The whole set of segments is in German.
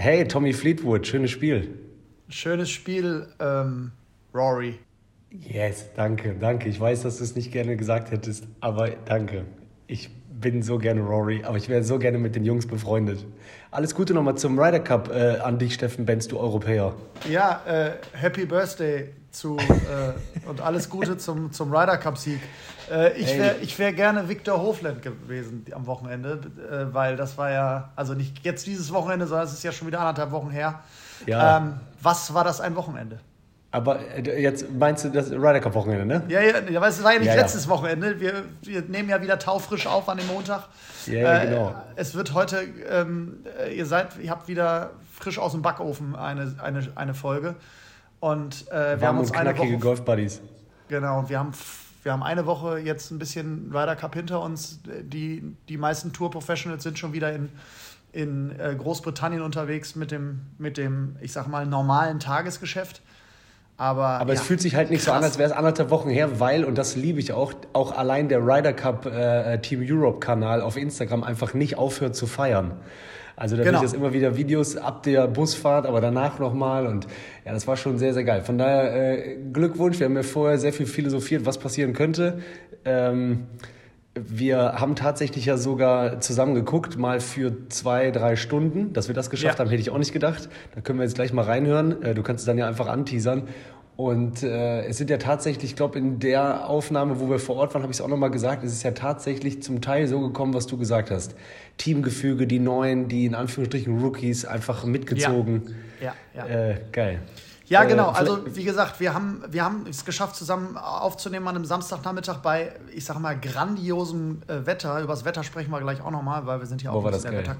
Hey, Tommy Fleetwood, schönes Spiel. Schönes Spiel, ähm, Rory. Yes, danke, danke. Ich weiß, dass du es nicht gerne gesagt hättest, aber danke. Ich bin so gerne Rory, aber ich wäre so gerne mit den Jungs befreundet. Alles Gute nochmal zum Ryder Cup äh, an dich, Steffen Benz, du Europäer. Ja, äh, Happy Birthday zu äh, und alles Gute zum, zum Ryder Cup-Sieg. Äh, ich wäre ich wär gerne Victor Hofland gewesen am Wochenende, äh, weil das war ja, also nicht jetzt dieses Wochenende, sondern es ist ja schon wieder anderthalb Wochen her. Ja. Ähm, was war das ein Wochenende? Aber äh, jetzt meinst du das Ryder Cup Wochenende, ne? Ja, ja, aber es war ja nicht ja, letztes ja. Wochenende. Wir, wir nehmen ja wieder taufrisch auf an dem Montag. Ja, ja äh, genau. Es wird heute, ähm, äh, ihr seid, ihr habt wieder frisch aus dem Backofen eine, eine, eine Folge. Und äh, wir haben uns eine Woche. Golf Buddies. Genau, und wir haben, wir haben eine Woche jetzt ein bisschen Ryder Cup hinter uns. Die, die meisten Tour Professionals sind schon wieder in, in äh, Großbritannien unterwegs mit dem, mit dem, ich sag mal, normalen Tagesgeschäft. Aber, aber ja, es fühlt sich halt nicht krass. so an, als wäre es anderthalb Wochen her, weil, und das liebe ich auch, auch allein der Ryder Cup äh, Team Europe Kanal auf Instagram einfach nicht aufhört zu feiern. Also da genau. ich jetzt immer wieder Videos ab der Busfahrt, aber danach nochmal und ja, das war schon sehr, sehr geil. Von daher äh, Glückwunsch, wir haben ja vorher sehr viel philosophiert, was passieren könnte. Ähm, wir haben tatsächlich ja sogar zusammen geguckt, mal für zwei, drei Stunden. Dass wir das geschafft ja. haben, hätte ich auch nicht gedacht. Da können wir jetzt gleich mal reinhören. Äh, du kannst es dann ja einfach anteasern. Und äh, es sind ja tatsächlich, ich glaube, in der Aufnahme, wo wir vor Ort waren, habe ich es auch nochmal gesagt, es ist ja tatsächlich zum Teil so gekommen, was du gesagt hast. Teamgefüge, die Neuen, die in Anführungsstrichen Rookies einfach mitgezogen. Ja, ja. ja. Äh, geil. Ja, äh, genau. Also wie gesagt, wir haben, wir haben es geschafft, zusammen aufzunehmen an einem Samstagnachmittag bei, ich sag mal, grandiosem äh, Wetter. Über das Wetter sprechen wir gleich auch nochmal, weil wir sind ja auch, ein bisschen, der Wetter,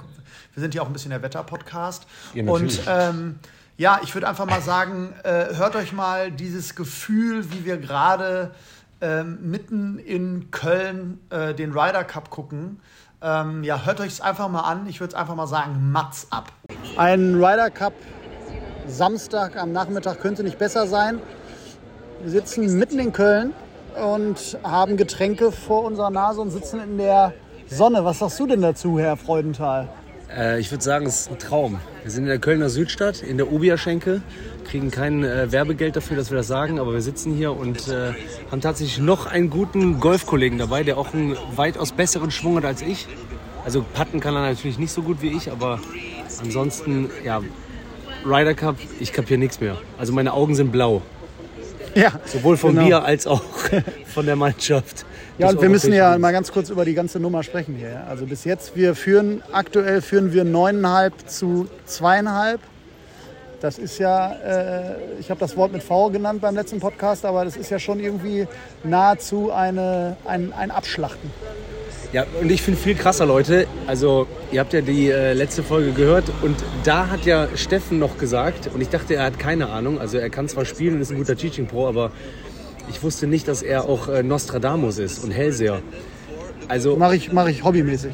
wir sind ja auch ein bisschen der Wetter-Podcast. Ja, Und ähm, ja, ich würde einfach mal sagen, äh, hört euch mal dieses Gefühl, wie wir gerade ähm, mitten in Köln äh, den Ryder Cup gucken. Ähm, ja, hört euch es einfach mal an. Ich würde es einfach mal sagen, Mats ab. Ein Ryder Cup Samstag am Nachmittag könnte nicht besser sein. Wir sitzen mitten in Köln und haben Getränke vor unserer Nase und sitzen in der Sonne. Was sagst du denn dazu, Herr Freudenthal? Äh, ich würde sagen, es ist ein Traum. Wir sind in der Kölner Südstadt, in der Ubia-Schenke, kriegen kein äh, Werbegeld dafür, dass wir das sagen, aber wir sitzen hier und äh, haben tatsächlich noch einen guten Golfkollegen dabei, der auch einen weitaus besseren Schwung hat als ich. Also putten kann er natürlich nicht so gut wie ich, aber ansonsten, ja, Ryder Cup, ich kapiere nichts mehr. Also meine Augen sind blau. Ja. Sowohl von genau. mir als auch von der Mannschaft. Ja, und wir müssen ja mal ganz kurz über die ganze Nummer sprechen hier. Also bis jetzt, wir führen, aktuell führen wir neuneinhalb zu zweieinhalb. Das ist ja, äh, ich habe das Wort mit V genannt beim letzten Podcast, aber das ist ja schon irgendwie nahezu eine, ein, ein Abschlachten. Ja, und ich finde viel krasser, Leute. Also, ihr habt ja die äh, letzte Folge gehört und da hat ja Steffen noch gesagt, und ich dachte, er hat keine Ahnung. Also, er kann zwar spielen und ist ein guter Teaching Pro, aber ich wusste nicht, dass er auch äh, Nostradamus ist und Hellseher. Also, mache ich, mach ich hobbymäßig.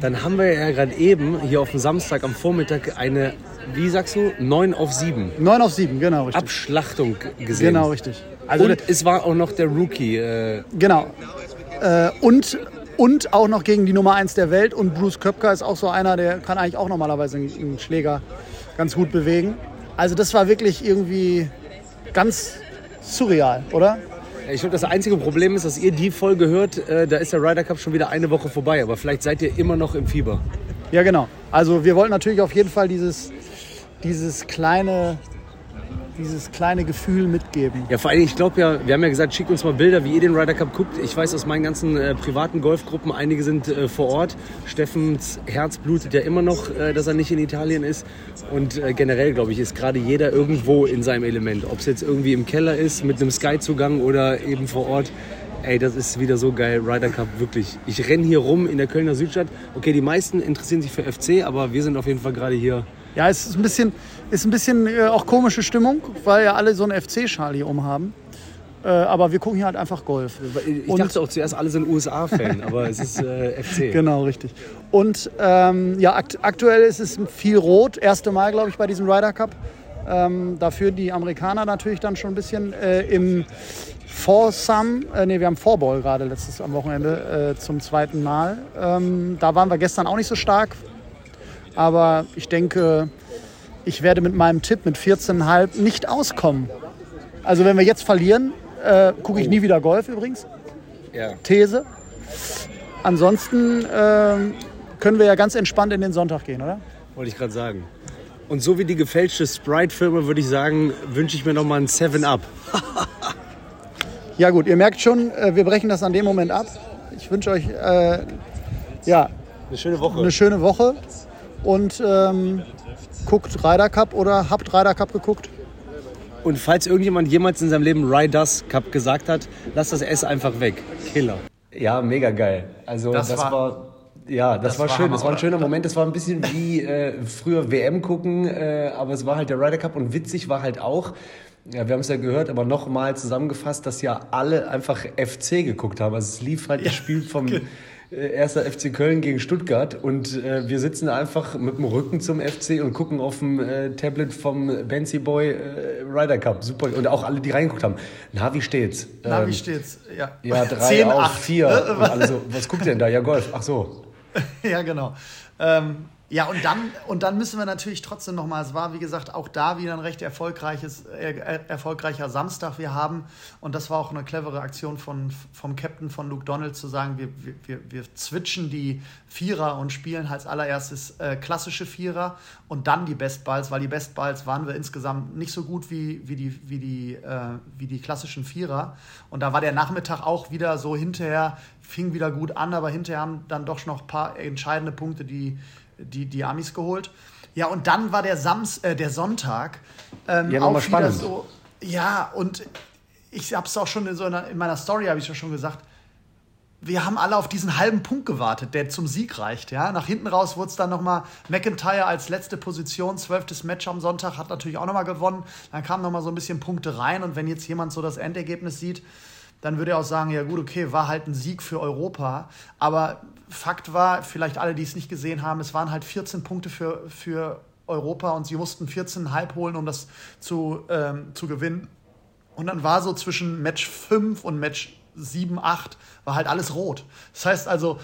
Dann haben wir ja gerade eben hier auf dem Samstag am Vormittag eine, wie sagst du, 9 auf 7. 9 auf 7, genau, richtig. Abschlachtung gesehen. Genau, richtig. Also, und es war auch noch der Rookie. Äh, genau. Äh, und und auch noch gegen die Nummer 1 der Welt. Und Bruce Köpker ist auch so einer, der kann eigentlich auch normalerweise einen Schläger ganz gut bewegen. Also das war wirklich irgendwie ganz surreal, oder? Ich glaube, das einzige Problem ist, dass ihr die Folge hört, äh, da ist der Ryder Cup schon wieder eine Woche vorbei. Aber vielleicht seid ihr immer noch im Fieber. Ja, genau. Also wir wollten natürlich auf jeden Fall dieses, dieses kleine dieses kleine Gefühl mitgeben. Ja, vor allem, ich glaube ja, wir haben ja gesagt, schickt uns mal Bilder, wie ihr den Ryder Cup guckt. Ich weiß aus meinen ganzen äh, privaten Golfgruppen, einige sind äh, vor Ort. Steffens Herz blutet ja immer noch, äh, dass er nicht in Italien ist. Und äh, generell, glaube ich, ist gerade jeder irgendwo in seinem Element. Ob es jetzt irgendwie im Keller ist, mit einem Sky-Zugang oder eben vor Ort. Ey, das ist wieder so geil, Ryder Cup, wirklich. Ich renne hier rum in der Kölner Südstadt. Okay, die meisten interessieren sich für FC, aber wir sind auf jeden Fall gerade hier ja, es ist ein bisschen, ist ein bisschen äh, auch komische Stimmung, weil ja alle so einen FC-Schal hier umhaben. Äh, aber wir gucken hier halt einfach Golf. Ich und dachte auch zuerst, alle sind USA-Fan, aber es ist äh, FC. Genau, richtig. Und ähm, ja, akt aktuell ist es viel rot. Erste Mal, glaube ich, bei diesem Ryder Cup. Ähm, dafür die Amerikaner natürlich dann schon ein bisschen äh, im Foursome, äh, nee, wir haben Fourball gerade letztes am Wochenende äh, zum zweiten Mal. Ähm, da waren wir gestern auch nicht so stark, aber ich denke, ich werde mit meinem Tipp mit 14,5 nicht auskommen. Also wenn wir jetzt verlieren, äh, gucke ich nie wieder Golf übrigens. Ja. These. Ansonsten äh, können wir ja ganz entspannt in den Sonntag gehen, oder? Wollte ich gerade sagen. Und so wie die gefälschte Sprite-Firma würde ich sagen, wünsche ich mir noch mal ein 7-Up. ja gut, ihr merkt schon, äh, wir brechen das an dem Moment ab. Ich wünsche euch äh, ja, eine schöne Woche. Eine schöne Woche. Und ähm, guckt Ryder Cup oder habt Ryder Cup geguckt? Und falls irgendjemand jemals in seinem Leben Riders Cup gesagt hat, lass das S einfach weg. Killer. Ja, mega geil. Also das, das war, war, ja, das, das war, war, schön. Das war ein schöner Moment. Das war ein bisschen wie äh, früher WM gucken, äh, aber es war halt der Ryder Cup und witzig war halt auch. Ja, wir haben es ja gehört, aber nochmal zusammengefasst, dass ja alle einfach FC geguckt haben. Also es lief halt ja. das Spiel vom erster FC Köln gegen Stuttgart und äh, wir sitzen einfach mit dem Rücken zum FC und gucken auf dem äh, Tablet vom Benzi Boy äh, Ryder Cup. Super. Und auch alle, die reingeguckt haben. Na, wie steht's? Na, ähm, wie steht's? Ja, ja drei 10, auf 8. vier. und alle so, was guckt ihr denn da? Ja, Golf. Ach so. ja, genau. Ähm, ja, und dann, und dann müssen wir natürlich trotzdem nochmal, es war wie gesagt auch da wieder ein recht erfolgreiches, äh, erfolgreicher Samstag wir haben. Und das war auch eine clevere Aktion von, vom Captain von Luke Donald zu sagen, wir, wir, wir switchen die Vierer und spielen als allererstes äh, klassische Vierer und dann die Best Balls, weil die Best Balls waren wir insgesamt nicht so gut wie, wie, die, wie, die, äh, wie die klassischen Vierer. Und da war der Nachmittag auch wieder so hinterher, fing wieder gut an, aber hinterher haben dann doch noch ein paar entscheidende Punkte, die die, die Amis geholt. Ja, und dann war der, Sams, äh, der Sonntag ähm, ja, auch spannend. so. Ja, und ich habe es auch schon in, so einer, in meiner Story, habe ich ja schon gesagt, wir haben alle auf diesen halben Punkt gewartet, der zum Sieg reicht. Ja? Nach hinten raus wurde es dann nochmal McIntyre als letzte Position, zwölftes Match am Sonntag, hat natürlich auch nochmal gewonnen. Dann kamen nochmal so ein bisschen Punkte rein und wenn jetzt jemand so das Endergebnis sieht, dann würde er auch sagen, ja gut, okay, war halt ein Sieg für Europa. Aber Fakt war, vielleicht alle, die es nicht gesehen haben, es waren halt 14 Punkte für, für Europa und sie mussten 14,5 holen, um das zu, ähm, zu gewinnen. Und dann war so zwischen Match 5 und Match 7, 8 war halt alles rot. Das heißt also,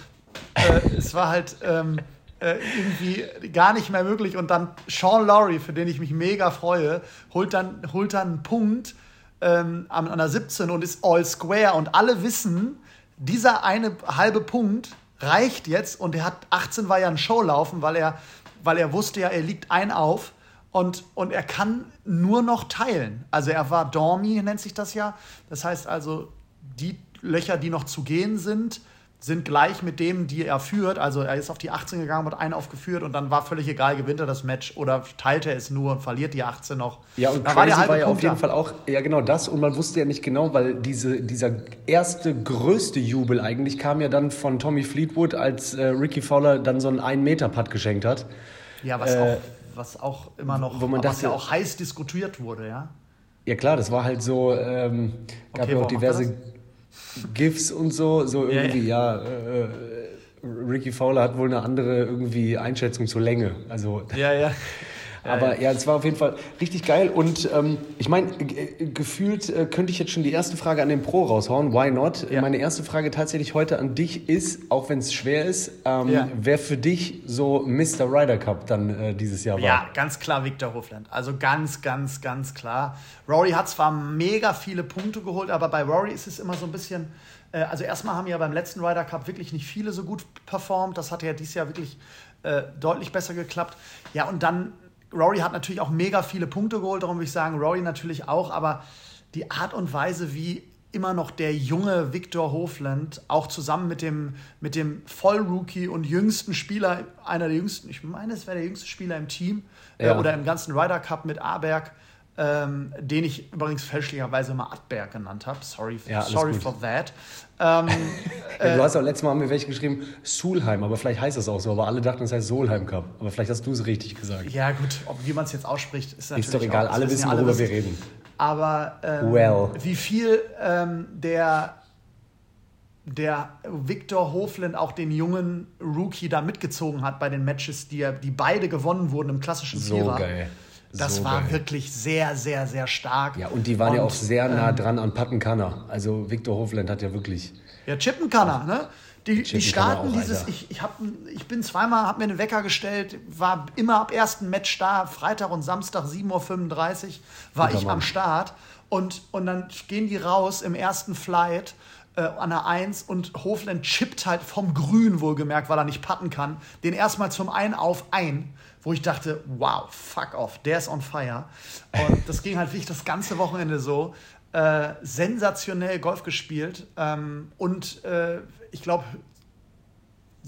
äh, es war halt ähm, äh, irgendwie gar nicht mehr möglich. Und dann Sean Lowry, für den ich mich mega freue, holt dann, holt dann einen Punkt ähm, an der 17 und ist all square. Und alle wissen, dieser eine halbe Punkt reicht jetzt und er hat 18 war ja ein Show laufen, weil er, weil er wusste ja, er liegt ein auf und, und er kann nur noch teilen. Also er war Dormi, nennt sich das ja. Das heißt also, die Löcher, die noch zu gehen sind, sind gleich mit dem, die er führt. Also er ist auf die 18 gegangen, hat einen aufgeführt und dann war völlig egal, gewinnt er das Match oder teilt er es nur und verliert die 18 noch. Ja, und da war, der war ja auf jeden Fall auch, ja genau das und man wusste ja nicht genau, weil diese, dieser erste größte Jubel eigentlich kam ja dann von Tommy Fleetwood, als äh, Ricky Fowler dann so einen 1-Meter-Putt geschenkt hat. Ja, was, äh, auch, was auch immer noch, wo man was ja auch heiß diskutiert wurde, ja. Ja klar, das war halt so, ähm, gab okay, ja auch diverse GIFs und so, so irgendwie, ja, ja äh, Ricky Fowler hat wohl eine andere irgendwie Einschätzung zur Länge. Also, ja, ja. Aber ja, es war auf jeden Fall richtig geil. Und ähm, ich meine, gefühlt äh, könnte ich jetzt schon die erste Frage an den Pro raushauen. Why not? Ja. Meine erste Frage tatsächlich heute an dich ist, auch wenn es schwer ist, ähm, ja. wer für dich so Mr. Ryder Cup dann äh, dieses Jahr war? Ja, ganz klar Victor Hofland. Also ganz, ganz, ganz klar. Rory hat zwar mega viele Punkte geholt, aber bei Rory ist es immer so ein bisschen äh, also erstmal haben ja beim letzten Ryder Cup wirklich nicht viele so gut performt. Das hat ja dieses Jahr wirklich äh, deutlich besser geklappt. Ja, und dann Rory hat natürlich auch mega viele Punkte geholt, darum würde ich sagen, Rory natürlich auch, aber die Art und Weise, wie immer noch der junge Victor Hofland, auch zusammen mit dem, mit dem Vollrookie und jüngsten Spieler, einer der jüngsten, ich meine, es wäre der jüngste Spieler im Team äh, ja. äh, oder im ganzen Ryder Cup mit Aberg, ähm, den ich übrigens fälschlicherweise mal Adberg genannt habe. Sorry, ja, sorry for that. Ähm, ja, du hast auch letztes Mal mir welche geschrieben, Sulheim, aber vielleicht heißt das auch so, aber alle dachten, es heißt Solheim Cup. Aber vielleicht hast du es richtig gesagt. Ja, gut, ob, wie man es jetzt ausspricht, ist natürlich. Ist doch egal, auch, alle wissen, worüber wir reden. Aber ähm, well. wie viel ähm, der der Victor Hofland auch den jungen Rookie da mitgezogen hat bei den Matches, die, er, die beide gewonnen wurden im klassischen so Vierer. Geil. Das so war geil. wirklich sehr, sehr, sehr stark. Ja, und die waren und, ja auch sehr nah ähm, dran an Pattenkanner. Also Victor Hofland hat ja wirklich. Ja, Chippen kann er, ne? Die, die starten dieses, ich, ich, hab, ich bin zweimal, habe mir einen Wecker gestellt, war immer ab ersten Match da, Freitag und Samstag 7.35 Uhr war Guter ich Mann. am Start. Und, und dann gehen die raus im ersten Flight äh, an der 1 und Hofland chippt halt vom Grün wohlgemerkt, weil er nicht patten kann, den erstmal zum Ein auf ein, wo ich dachte, wow, fuck off, der ist on fire. Und das ging halt wirklich das ganze Wochenende so. Äh, sensationell Golf gespielt ähm, und äh, ich glaube,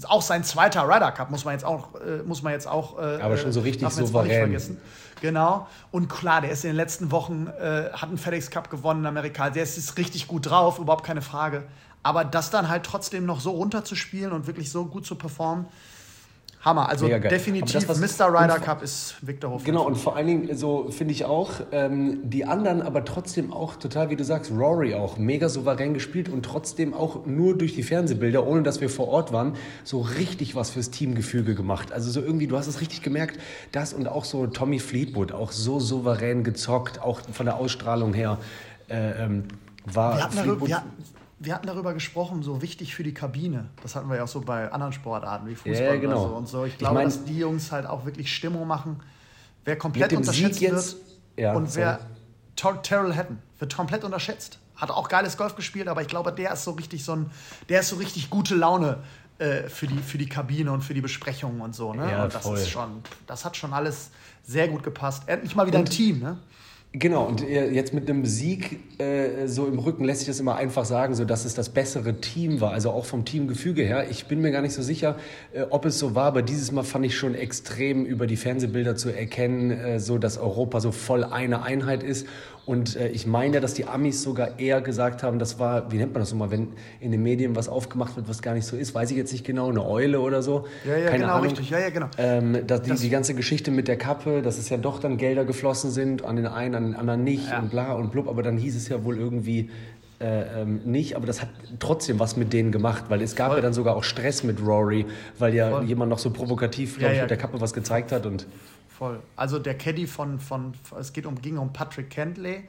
auch sein zweiter Ryder Cup muss man jetzt auch, äh, muss man jetzt auch. Äh, Aber schon so richtig souverän. Genau. Und klar, der ist in den letzten Wochen, äh, hat einen FedEx Cup gewonnen in Amerika. Der ist, ist richtig gut drauf, überhaupt keine Frage. Aber das dann halt trotzdem noch so runterzuspielen und wirklich so gut zu performen, Hammer. Also definitiv das, Mr. Ryder Cup ist Victor Hofmann. Genau, und vor allen Dingen, so finde ich auch, ähm, die anderen aber trotzdem auch total, wie du sagst, Rory auch, mega souverän gespielt und trotzdem auch nur durch die Fernsehbilder, ohne dass wir vor Ort waren, so richtig was fürs Teamgefüge gemacht. Also so irgendwie, du hast es richtig gemerkt, das und auch so Tommy Fleetwood, auch so souverän gezockt, auch von der Ausstrahlung her. Äh, ähm, war wir hatten, darüber, wir, wir hatten darüber gesprochen, so wichtig für die Kabine. Das hatten wir ja auch so bei anderen Sportarten wie Fußball ja, genau. so und so. Ich glaube, ich mein, dass die Jungs halt auch wirklich Stimmung machen. Wer komplett unterschätzt jetzt, wird ja, und wer Terrell Hatton wird komplett unterschätzt. Hat auch geiles Golf gespielt, aber ich glaube, der ist so richtig so ein, der ist so richtig gute Laune äh, für, die, für die Kabine und für die Besprechungen und so. Ne? Ja, und das voll. ist schon, das hat schon alles sehr gut gepasst. Endlich mal wieder und, ein Team, ne? Genau, und äh, jetzt mit einem Sieg äh, so im Rücken lässt sich das immer einfach sagen, so dass es das bessere Team war, also auch vom Teamgefüge her. Ich bin mir gar nicht so sicher, äh, ob es so war, aber dieses Mal fand ich schon extrem über die Fernsehbilder zu erkennen, äh, so dass Europa so voll eine Einheit ist und äh, ich meine, dass die Amis sogar eher gesagt haben, das war, wie nennt man das nochmal, wenn in den Medien was aufgemacht wird, was gar nicht so ist, weiß ich jetzt nicht genau, eine Eule oder so. Ja, ja, Keine genau, Ahnung. richtig. Ja, ja, genau. Ähm, dass die, das die ganze Geschichte mit der Kappe, dass es ja doch dann Gelder geflossen sind, an den einen, an den anderen nicht ja. und bla und blub, aber dann hieß es ja wohl irgendwie, äh, ähm, nicht, aber das hat trotzdem was mit denen gemacht, weil es gab Voll. ja dann sogar auch Stress mit Rory, weil ja Voll. jemand noch so provokativ, glaube ja, ich, mit der Kappe was gezeigt hat und voll. Also der Caddy von, von es geht um, ging um Patrick Kentley.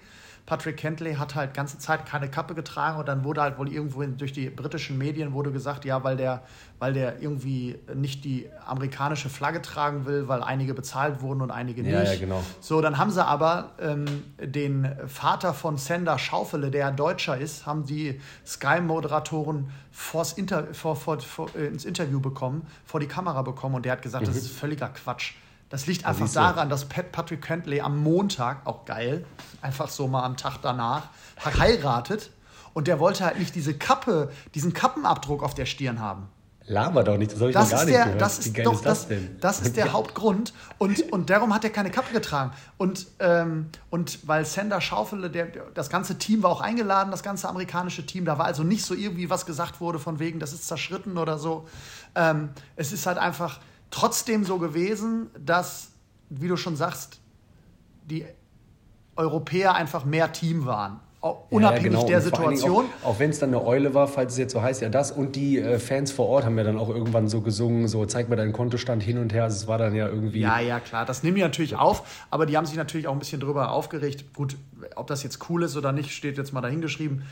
Patrick Kentley hat halt ganze Zeit keine Kappe getragen und dann wurde halt wohl irgendwo durch die britischen Medien wurde gesagt, ja, weil der, weil der irgendwie nicht die amerikanische Flagge tragen will, weil einige bezahlt wurden und einige nicht. Ja, ja, genau. So, dann haben sie aber ähm, den Vater von Sender Schaufele, der Deutscher ist, haben die Sky-Moderatoren Inter vor, vor, vor, äh, ins Interview bekommen, vor die Kamera bekommen und der hat gesagt, mhm. das ist völliger Quatsch. Das liegt einfach daran, dass Pat Patrick Kentley am Montag, auch geil, einfach so mal am Tag danach, heiratet. Und der wollte halt nicht diese Kappe, diesen Kappenabdruck auf der Stirn haben. Laber doch nicht, das habe ich das noch gar nicht der, gehört. Das ist, doch, ist das, das, das, ist der Hauptgrund. Und, und darum hat er keine Kappe getragen. Und, ähm, und weil Sander Schaufele, der, das ganze Team war auch eingeladen, das ganze amerikanische Team, da war also nicht so irgendwie was gesagt wurde von wegen, das ist zerschritten oder so. Ähm, es ist halt einfach, trotzdem so gewesen, dass, wie du schon sagst, die Europäer einfach mehr Team waren. Unabhängig ja, genau. der Situation. Auch, auch wenn es dann eine Eule war, falls es jetzt so heißt, ja das. Und die äh, Fans vor Ort haben ja dann auch irgendwann so gesungen, so zeig mir deinen Kontostand hin und her. Also es war dann ja irgendwie. Ja, ja, klar. Das nehmen die natürlich auf. Aber die haben sich natürlich auch ein bisschen drüber aufgeregt. Gut, ob das jetzt cool ist oder nicht, steht jetzt mal dahingeschrieben.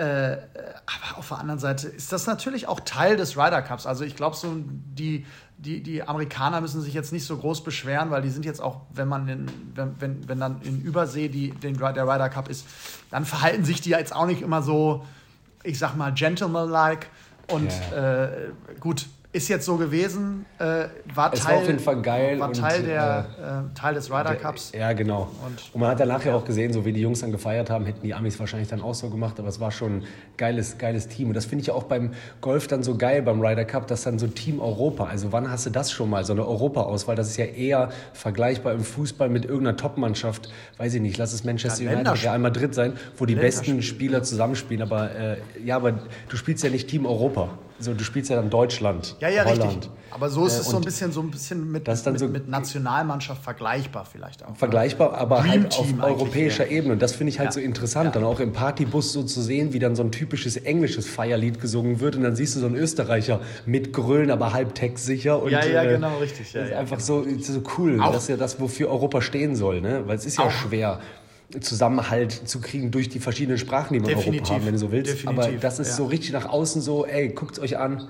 Äh, aber auf der anderen Seite ist das natürlich auch Teil des Ryder Cups. Also ich glaube, so die, die, die Amerikaner müssen sich jetzt nicht so groß beschweren, weil die sind jetzt auch, wenn man in, wenn, wenn, wenn dann in Übersee die, den, der Ryder Cup ist, dann verhalten sich die jetzt auch nicht immer so, ich sag mal, gentleman-like. Und yeah. äh, gut, ist jetzt so gewesen, äh, war, es Teil, war auf jeden Fall geil war Teil, und, der, äh, äh, Teil des Ryder Cups. Ja, genau. Und, und man hat danach ja auch gesehen, so wie die Jungs dann gefeiert haben, hätten die Amis wahrscheinlich dann auch so gemacht, aber es war schon ein geiles, geiles Team. Und das finde ich auch beim Golf dann so geil, beim Ryder Cup, dass dann so Team Europa, also wann hast du das schon mal, so eine Europa-Auswahl, das ist ja eher vergleichbar im Fußball mit irgendeiner Top-Mannschaft, weiß ich nicht, lass es Manchester ja, United, Real Madrid sein, wo die besten Spieler zusammenspielen, aber äh, ja, aber du spielst ja nicht Team Europa. So, du spielst ja dann Deutschland, ja, ja, Holland. Richtig. Aber so ist äh, es so ein bisschen, so ein bisschen mit, mit, so mit, Nationalmannschaft vergleichbar vielleicht auch. Vergleichbar, aber Dream halt auf europäischer ja. Ebene. Und das finde ich halt ja. so interessant, ja. dann auch im Partybus so zu sehen, wie dann so ein typisches englisches Feierlied gesungen wird. Und dann siehst du so einen Österreicher mit Grölen, aber halb textsicher. Und, ja, ja, äh, genau, richtig. das ist einfach so, so cool. Auch. Das ist ja das, wofür Europa stehen soll. Ne? Weil es ist ja auch. schwer Zusammenhalt zu kriegen durch die verschiedenen Sprachen, die wir in Europa haben, wenn du so willst. Definitiv, Aber das ist ja. so richtig nach außen so, ey, guckt euch an,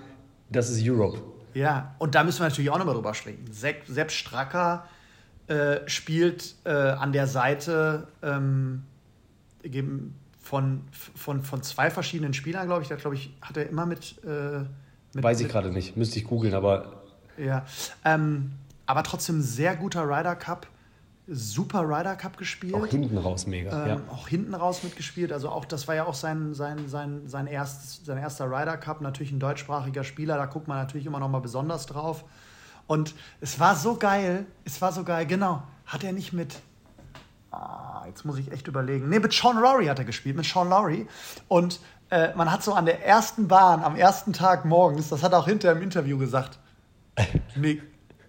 das ist Europe. Ja, und da müssen wir natürlich auch nochmal drüber sprechen. Sepp, Sepp Stracker äh, spielt äh, an der Seite ähm, von, von, von zwei verschiedenen Spielern, glaube ich. Da glaube ich, hat er immer mit. Äh, mit Weiß ich gerade nicht, müsste ich googeln, aber. Ja, ähm, aber trotzdem sehr guter Ryder Cup super Ryder Cup gespielt. Auch hinten raus mega. Ähm, ja. Auch hinten raus mitgespielt. Also auch das war ja auch sein, sein, sein, sein, erst, sein erster Ryder Cup. Natürlich ein deutschsprachiger Spieler, da guckt man natürlich immer noch mal besonders drauf. Und es war so geil, es war so geil, genau. Hat er nicht mit, ah, jetzt muss ich echt überlegen. Nee, mit Sean Lowry hat er gespielt, mit Sean Lowry. Und äh, man hat so an der ersten Bahn, am ersten Tag morgens, das hat er auch hinterher im Interview gesagt, mir,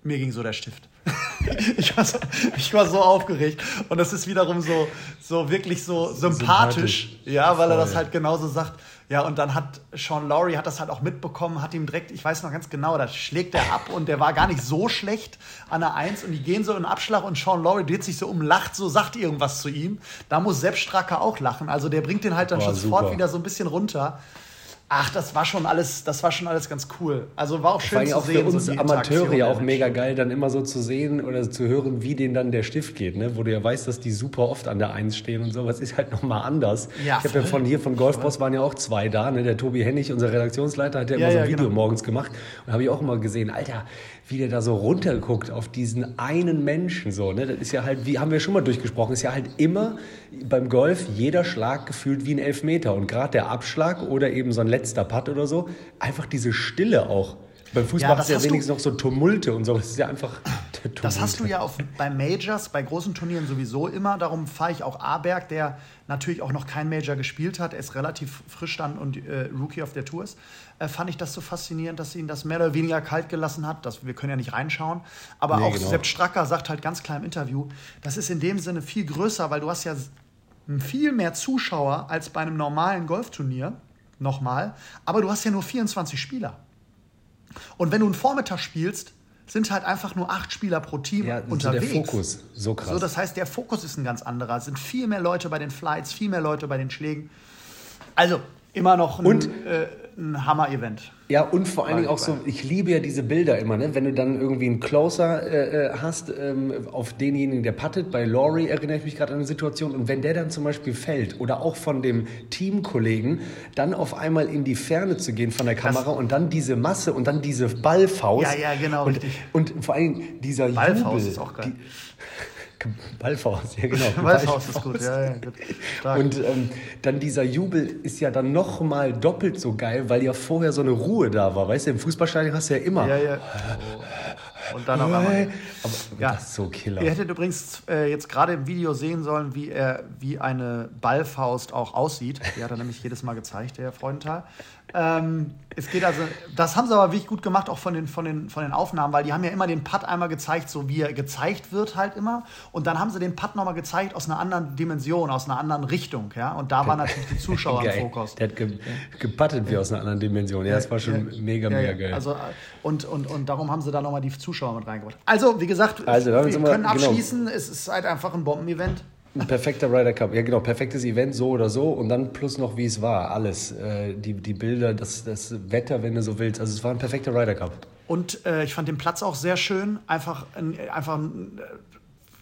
mir ging so der Stift. ich, war so, ich war so aufgeregt. Und das ist wiederum so, so wirklich so sympathisch, sympathisch. ja, weil Voll. er das halt genauso sagt. Ja, und dann hat Sean Laurie hat das halt auch mitbekommen, hat ihm direkt, ich weiß noch ganz genau, da schlägt er ab und der war gar nicht so schlecht an der Eins und die gehen so in den Abschlag und Sean Laurie dreht sich so um, lacht so, sagt irgendwas zu ihm. Da muss Sepp Stracker auch lachen. Also der bringt den halt dann Boah, schon sofort wieder so ein bisschen runter. Ach, das war schon alles, das war schon alles ganz cool. Also war auch schön zu auch sehen. Für uns so Amateure ja auch mega geil, dann immer so zu sehen oder zu hören, wie denen dann der Stift geht, ne? Wo du ja weißt, dass die super oft an der Eins stehen und sowas ist halt nochmal anders. Ja, ich habe ja von hier von Golfboss waren ja auch zwei da, ne? Der Tobi Hennig, unser Redaktionsleiter, hat ja immer ja, so ein Video genau. morgens gemacht und habe ich auch immer gesehen, Alter, wie der da so runterguckt auf diesen einen Menschen so, ne? Das ist ja halt, wie haben wir schon mal durchgesprochen, ist ja halt immer beim Golf jeder Schlag gefühlt wie ein Elfmeter und gerade der Abschlag oder eben so ein letzter Putt oder so, einfach diese Stille auch. Beim Fußball ja, ist ja wenigstens noch so Tumulte und so. Das ist ja einfach. Tumulte. Das hast du ja auf, bei Majors, bei großen Turnieren sowieso immer. Darum fahre ich auch Aberg, der natürlich auch noch kein Major gespielt hat. Er ist relativ frisch dann und äh, Rookie auf der Tour ist. Äh, fand ich das so faszinierend, dass ihn das mehr oder weniger kalt gelassen hat. Das, wir können ja nicht reinschauen. Aber nee, auch genau. Sepp Stracker sagt halt ganz klar im Interview, das ist in dem Sinne viel größer, weil du hast ja viel mehr Zuschauer als bei einem normalen Golfturnier. Nochmal. Aber du hast ja nur 24 Spieler. Und wenn du einen Vormittag spielst, sind halt einfach nur acht Spieler pro Team ja, unterwegs. So der Fokus, so krass. So, das heißt, der Fokus ist ein ganz anderer. Es sind viel mehr Leute bei den Flights, viel mehr Leute bei den Schlägen. Also immer noch ein, Und, äh, ein Hammer-Event. Ja, und vor allen Dingen auch so, ich liebe ja diese Bilder immer, ne? wenn du dann irgendwie einen Closer äh, äh, hast ähm, auf denjenigen, der puttet. Bei Laurie erinnere ich mich gerade an eine Situation. Und wenn der dann zum Beispiel fällt oder auch von dem Teamkollegen, dann auf einmal in die Ferne zu gehen von der Kamera das, und dann diese Masse und dann diese Ballfaust. Ja, ja, genau. Und, und vor allen Dingen dieser Ballfaust Jubel. ist auch geil. Die, Ballfaust, ja genau. Ballfaust ist gut, ja, ja, gut. Und ähm, dann dieser Jubel ist ja dann noch mal doppelt so geil, weil ja vorher so eine Ruhe da war. Weißt du, im Fußballstadion hast du ja immer. Ja, ja. Oh. Und dann auf einmal. Aber ja. das ist so killer. Ihr hättet übrigens äh, jetzt gerade im Video sehen sollen, wie er wie eine Ballfaust auch aussieht. Die hat er nämlich jedes Mal gezeigt, der Herr Freudenthal. Ähm, es geht also, das haben sie aber wirklich gut gemacht, auch von den, von, den, von den Aufnahmen, weil die haben ja immer den Putt einmal gezeigt, so wie er gezeigt wird halt immer. Und dann haben sie den Putt nochmal gezeigt aus einer anderen Dimension, aus einer anderen Richtung. Ja? Und da waren natürlich die Zuschauer im Fokus. Der hat ge geputtet wie aus einer anderen Dimension. Ja, das war schon ja, mega, ja, mega geil. Also, und, und, und darum haben sie da nochmal die Zuschauer mit reingebracht. Also, wie gesagt, also, wir, können genau. abschließen. Genau. Es ist halt einfach ein Bombenevent. Ein perfekter Ryder Cup, ja genau, perfektes Event so oder so und dann plus noch wie es war, alles. Äh, die, die Bilder, das, das Wetter, wenn du so willst. Also es war ein perfekter Ryder Cup. Und äh, ich fand den Platz auch sehr schön. Einfach, einfach äh,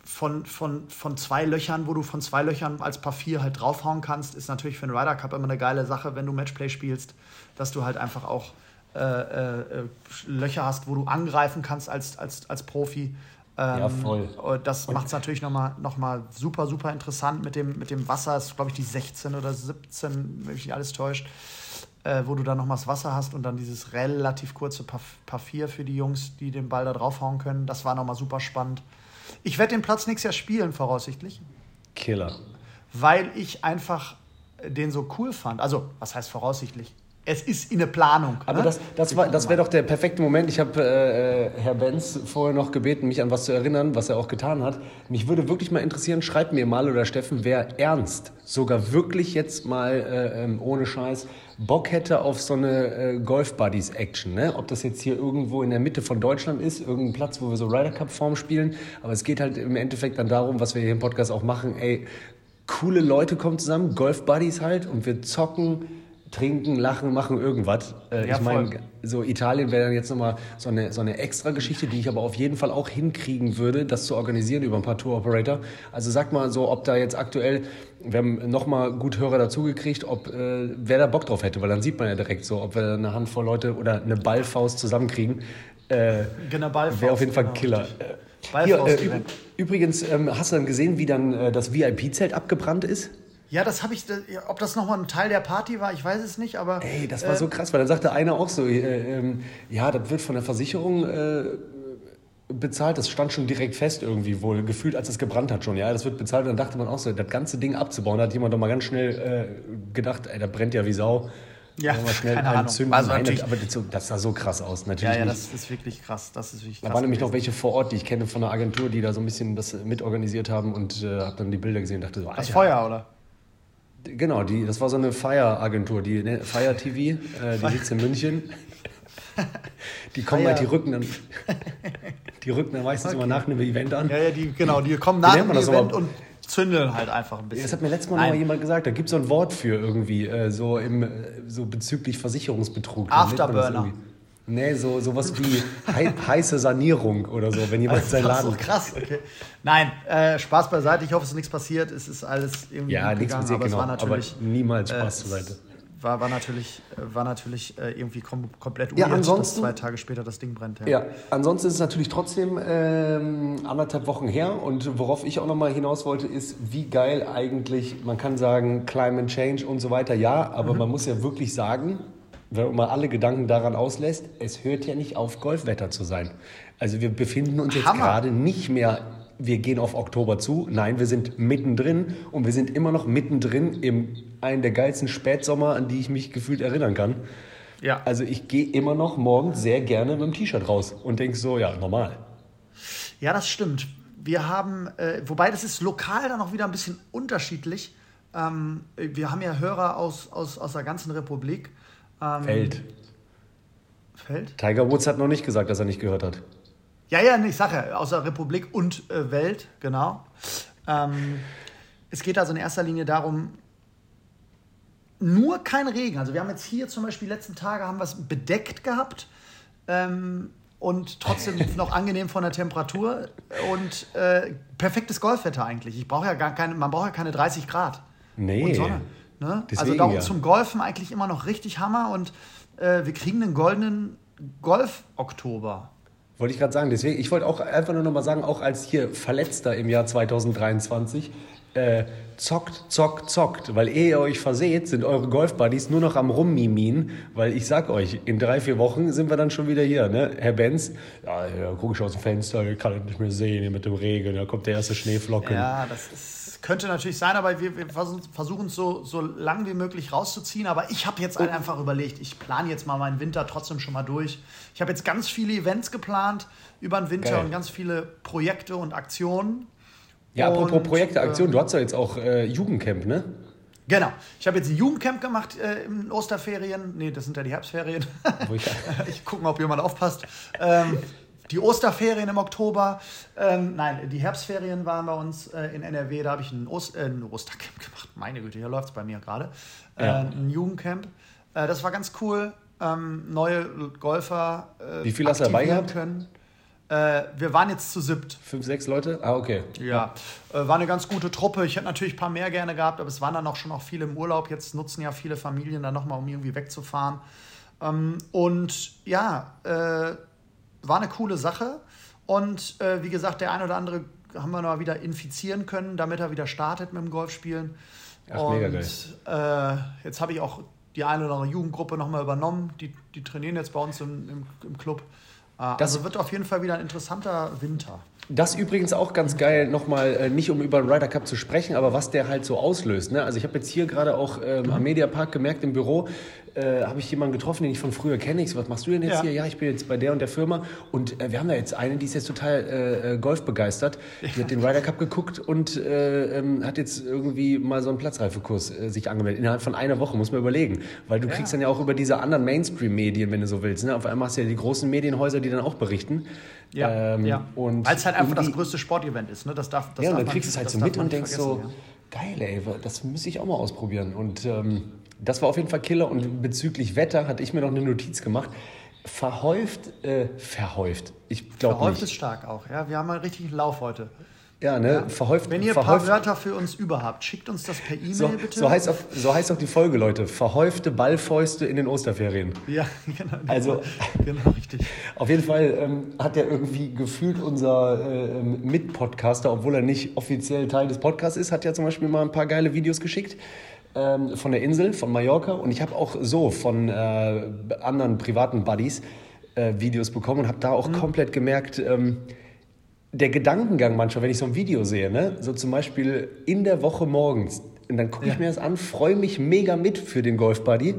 von, von, von zwei Löchern, wo du von zwei Löchern als Paar 4 halt draufhauen kannst, ist natürlich für einen Ryder Cup immer eine geile Sache, wenn du Matchplay spielst, dass du halt einfach auch äh, äh, äh Löcher hast, wo du angreifen kannst als, als, als Profi. Ähm, ja, voll. Das macht es natürlich nochmal noch mal super, super interessant mit dem, mit dem Wasser. Das ist, glaube ich, die 16 oder 17, wenn mich nicht alles täuscht, äh, wo du dann nochmal das Wasser hast und dann dieses relativ kurze Paar 4 für die Jungs, die den Ball da draufhauen können. Das war nochmal super spannend. Ich werde den Platz nächstes Jahr spielen, voraussichtlich. Killer. Weil ich einfach den so cool fand. Also, was heißt voraussichtlich? Es ist in der Planung. Aber ne? das, das, das wäre doch der perfekte Moment. Ich habe äh, äh, Herr Benz vorher noch gebeten, mich an was zu erinnern, was er auch getan hat. Mich würde wirklich mal interessieren, schreibt mir mal oder Steffen, wer ernst, sogar wirklich jetzt mal äh, ähm, ohne Scheiß, Bock hätte auf so eine äh, Golf-Buddies-Action. Ne? Ob das jetzt hier irgendwo in der Mitte von Deutschland ist, irgendein Platz, wo wir so Ryder Cup-Form spielen. Aber es geht halt im Endeffekt dann darum, was wir hier im Podcast auch machen, ey, coole Leute kommen zusammen, Golf-Buddies halt, und wir zocken trinken, lachen, machen irgendwas. Äh, ja, ich meine, so Italien wäre dann jetzt nochmal so eine, so eine extra Geschichte, die ich aber auf jeden Fall auch hinkriegen würde, das zu organisieren über ein paar Tour-Operator. Also sag mal so, ob da jetzt aktuell, wir haben nochmal gut Hörer dazugekriegt, ob äh, wer da Bock drauf hätte, weil dann sieht man ja direkt so, ob wir eine Handvoll Leute oder eine Ballfaust zusammenkriegen. Äh, genau, Ballfaust. Wäre auf jeden Fall ein genau, Killer. Hier, äh, übrigens, ähm, hast du dann gesehen, wie dann äh, das VIP-Zelt abgebrannt ist? Ja, das habe ich, ob das nochmal ein Teil der Party war, ich weiß es nicht, aber. Ey, das war äh, so krass, weil dann sagte einer auch so, äh, äh, ja, das wird von der Versicherung äh, bezahlt, das stand schon direkt fest irgendwie wohl, gefühlt, als es gebrannt hat schon, ja, das wird bezahlt. Und dann dachte man auch so, das ganze Ding abzubauen, da hat jemand doch mal ganz schnell äh, gedacht, ey, da brennt ja wie Sau. Ja, keine Ahnung. Zünden. Also Nein, aber das, das, sah so krass aus. Natürlich ja, ja, das ist wirklich krass. Das ist wirklich krass da waren nämlich noch welche vor Ort, die ich kenne von einer Agentur, die da so ein bisschen das mitorganisiert haben und äh, habe dann die Bilder gesehen und dachte so, Alter, Das Feuer, oder? Genau, die, das war so eine Fire-Agentur, die ne, Fire TV, äh, die sitzt in München. Die kommen Fire. halt, die rücken dann, die rücken dann meistens okay. immer nach einem Event an. Ja, ja, die, genau, die kommen nach dem Event und zündeln halt einfach ein bisschen. Das hat mir letztes Mal noch mal jemand gesagt, da gibt es so ein Wort für irgendwie, äh, so, im, so bezüglich Versicherungsbetrug. Afterburner. Nee, so sowas wie hei heiße Sanierung oder so, wenn jemand sein Laden. So krass, okay. Nein, äh, Spaß beiseite. Ich hoffe, es ist nichts passiert. Es ist alles irgendwie. Ja, nichts passiert, aber genau. Es war natürlich, aber niemals Spaß äh, zur Seite. War, war natürlich, war natürlich äh, irgendwie kom komplett ja, ansonsten, dass zwei Tage später das Ding brennt. Ja, ja ansonsten ist es natürlich trotzdem ähm, anderthalb Wochen her. Und worauf ich auch nochmal hinaus wollte, ist, wie geil eigentlich, man kann sagen, Climate Change und so weiter, ja, aber mhm. man muss ja wirklich sagen, wenn man alle Gedanken daran auslässt, es hört ja nicht auf, Golfwetter zu sein. Also wir befinden uns jetzt gerade nicht mehr, wir gehen auf Oktober zu. Nein, wir sind mittendrin und wir sind immer noch mittendrin im einen der geilsten Spätsommer, an die ich mich gefühlt erinnern kann. Ja. Also ich gehe immer noch morgens sehr gerne mit dem T-Shirt raus und denke so, ja, normal. Ja, das stimmt. Wir haben, äh, wobei das ist lokal dann auch wieder ein bisschen unterschiedlich. Ähm, wir haben ja Hörer aus, aus, aus der ganzen Republik. Ähm, Feld. Feld? Tiger Woods hat noch nicht gesagt, dass er nicht gehört hat. Ja, ja, ich sage ja, außer Republik und äh, Welt, genau. Ähm, es geht also in erster Linie darum, nur kein Regen. Also wir haben jetzt hier zum Beispiel die letzten Tage haben wir es bedeckt gehabt ähm, und trotzdem noch angenehm von der Temperatur und äh, perfektes Golfwetter eigentlich. Ich brauche ja gar keine, man braucht ja keine 30 Grad nee. und Sonne. Ne? Deswegen, also darum ja. zum Golfen eigentlich immer noch richtig Hammer und äh, wir kriegen einen goldenen Golf-Oktober. Wollte ich gerade sagen, deswegen, ich wollte auch einfach nur noch mal sagen, auch als hier Verletzter im Jahr 2023, äh, zockt, zockt, zockt. Weil ehe ihr euch verseht, sind eure Golfbuddies nur noch am Rummimin. Weil ich sag euch, in drei, vier Wochen sind wir dann schon wieder hier, ne? Herr Benz, ja, ja guck ich aus dem Fenster, ich kann es nicht mehr sehen hier mit dem Regen, da kommt der erste Schneeflocken. Ja, das ist könnte natürlich sein, aber wir, wir versuchen es so, so lang wie möglich rauszuziehen. Aber ich habe jetzt oh. einfach überlegt, ich plane jetzt mal meinen Winter trotzdem schon mal durch. Ich habe jetzt ganz viele Events geplant über den Winter Geil. und ganz viele Projekte und Aktionen. Ja, und, apropos Projekte, Aktionen, äh, du hast ja jetzt auch äh, Jugendcamp, ne? Genau. Ich habe jetzt ein Jugendcamp gemacht äh, in Osterferien. Nee, das sind ja die Herbstferien. ich, ich gucke mal, ob jemand aufpasst. Ähm, die Osterferien im Oktober. Ähm, nein, die Herbstferien waren bei uns äh, in NRW. Da habe ich ein, Ost, äh, ein, Ostercamp gemacht. Meine Güte, hier läuft es bei mir gerade. Äh, ja. Ein Jugendcamp. Äh, das war ganz cool. Ähm, neue Golfer. Äh, Wie viel hast du dabei gehabt? Können. Äh, wir waren jetzt zu siebt. Fünf, sechs Leute? Ah, okay. Ja, war eine ganz gute Truppe. Ich hätte natürlich ein paar mehr gerne gehabt, aber es waren dann auch schon auch viele im Urlaub. Jetzt nutzen ja viele Familien dann nochmal, um irgendwie wegzufahren. Ähm, und ja, war eine coole Sache. Und äh, wie gesagt, der ein oder andere haben wir noch wieder infizieren können, damit er wieder startet mit dem Golfspielen. Ach, und mega geil. Äh, jetzt habe ich auch die eine oder andere Jugendgruppe nochmal übernommen. Die, die trainieren jetzt bei uns im, im, im Club. Äh, das also wird auf jeden Fall wieder ein interessanter Winter. Das übrigens auch ganz geil, nochmal, äh, nicht um über den Ryder Cup zu sprechen, aber was der halt so auslöst. Ne? Also ich habe jetzt hier gerade auch ähm, am Mediapark gemerkt im Büro, äh, habe ich jemanden getroffen, den ich von früher kenne. Ich so, was machst du denn jetzt ja. hier? Ja, ich bin jetzt bei der und der Firma. Und äh, wir haben da jetzt eine, die ist jetzt total äh, äh Golf begeistert. Die hat den Ryder Cup geguckt und äh, ähm, hat jetzt irgendwie mal so einen Platzreifekurs sich angemeldet. Innerhalb von einer Woche, muss man überlegen. Weil du ja. kriegst dann ja auch über diese anderen Mainstream-Medien, wenn du so willst. Ne? Auf einmal hast du ja die großen Medienhäuser, die dann auch berichten. Ja, ähm, ja. Weil es halt einfach das größte Sportevent ist. Ne? Das darf, das ja, und dann kriegst du es halt so mit und denkst so, ja. geil, ey, das muss ich auch mal ausprobieren. Und ähm, das war auf jeden Fall Killer. Und bezüglich Wetter hatte ich mir noch eine Notiz gemacht. Verhäuft, äh, verhäuft. Ich glaube Verhäuft ist stark auch. Ja, wir haben mal richtig Lauf heute. Ja, ne? Ja. Verhäuft. Wenn ihr ein paar Wörter für uns überhaupt, schickt uns das per E-Mail so, bitte. So heißt, auch, so heißt auch die Folge, Leute. Verhäufte Ballfäuste in den Osterferien. Ja, genau. Also, genau, richtig. Auf jeden Fall ähm, hat ja irgendwie gefühlt unser äh, Mitpodcaster, obwohl er nicht offiziell Teil des Podcasts ist, hat ja zum Beispiel mal ein paar geile Videos geschickt ähm, von der Insel, von Mallorca. Und ich habe auch so von äh, anderen privaten Buddies äh, Videos bekommen und habe da auch mhm. komplett gemerkt, ähm, der Gedankengang manchmal, wenn ich so ein Video sehe, ne? so zum Beispiel in der Woche morgens, und dann gucke ich ja. mir das an, freue mich mega mit für den Golfbuddy,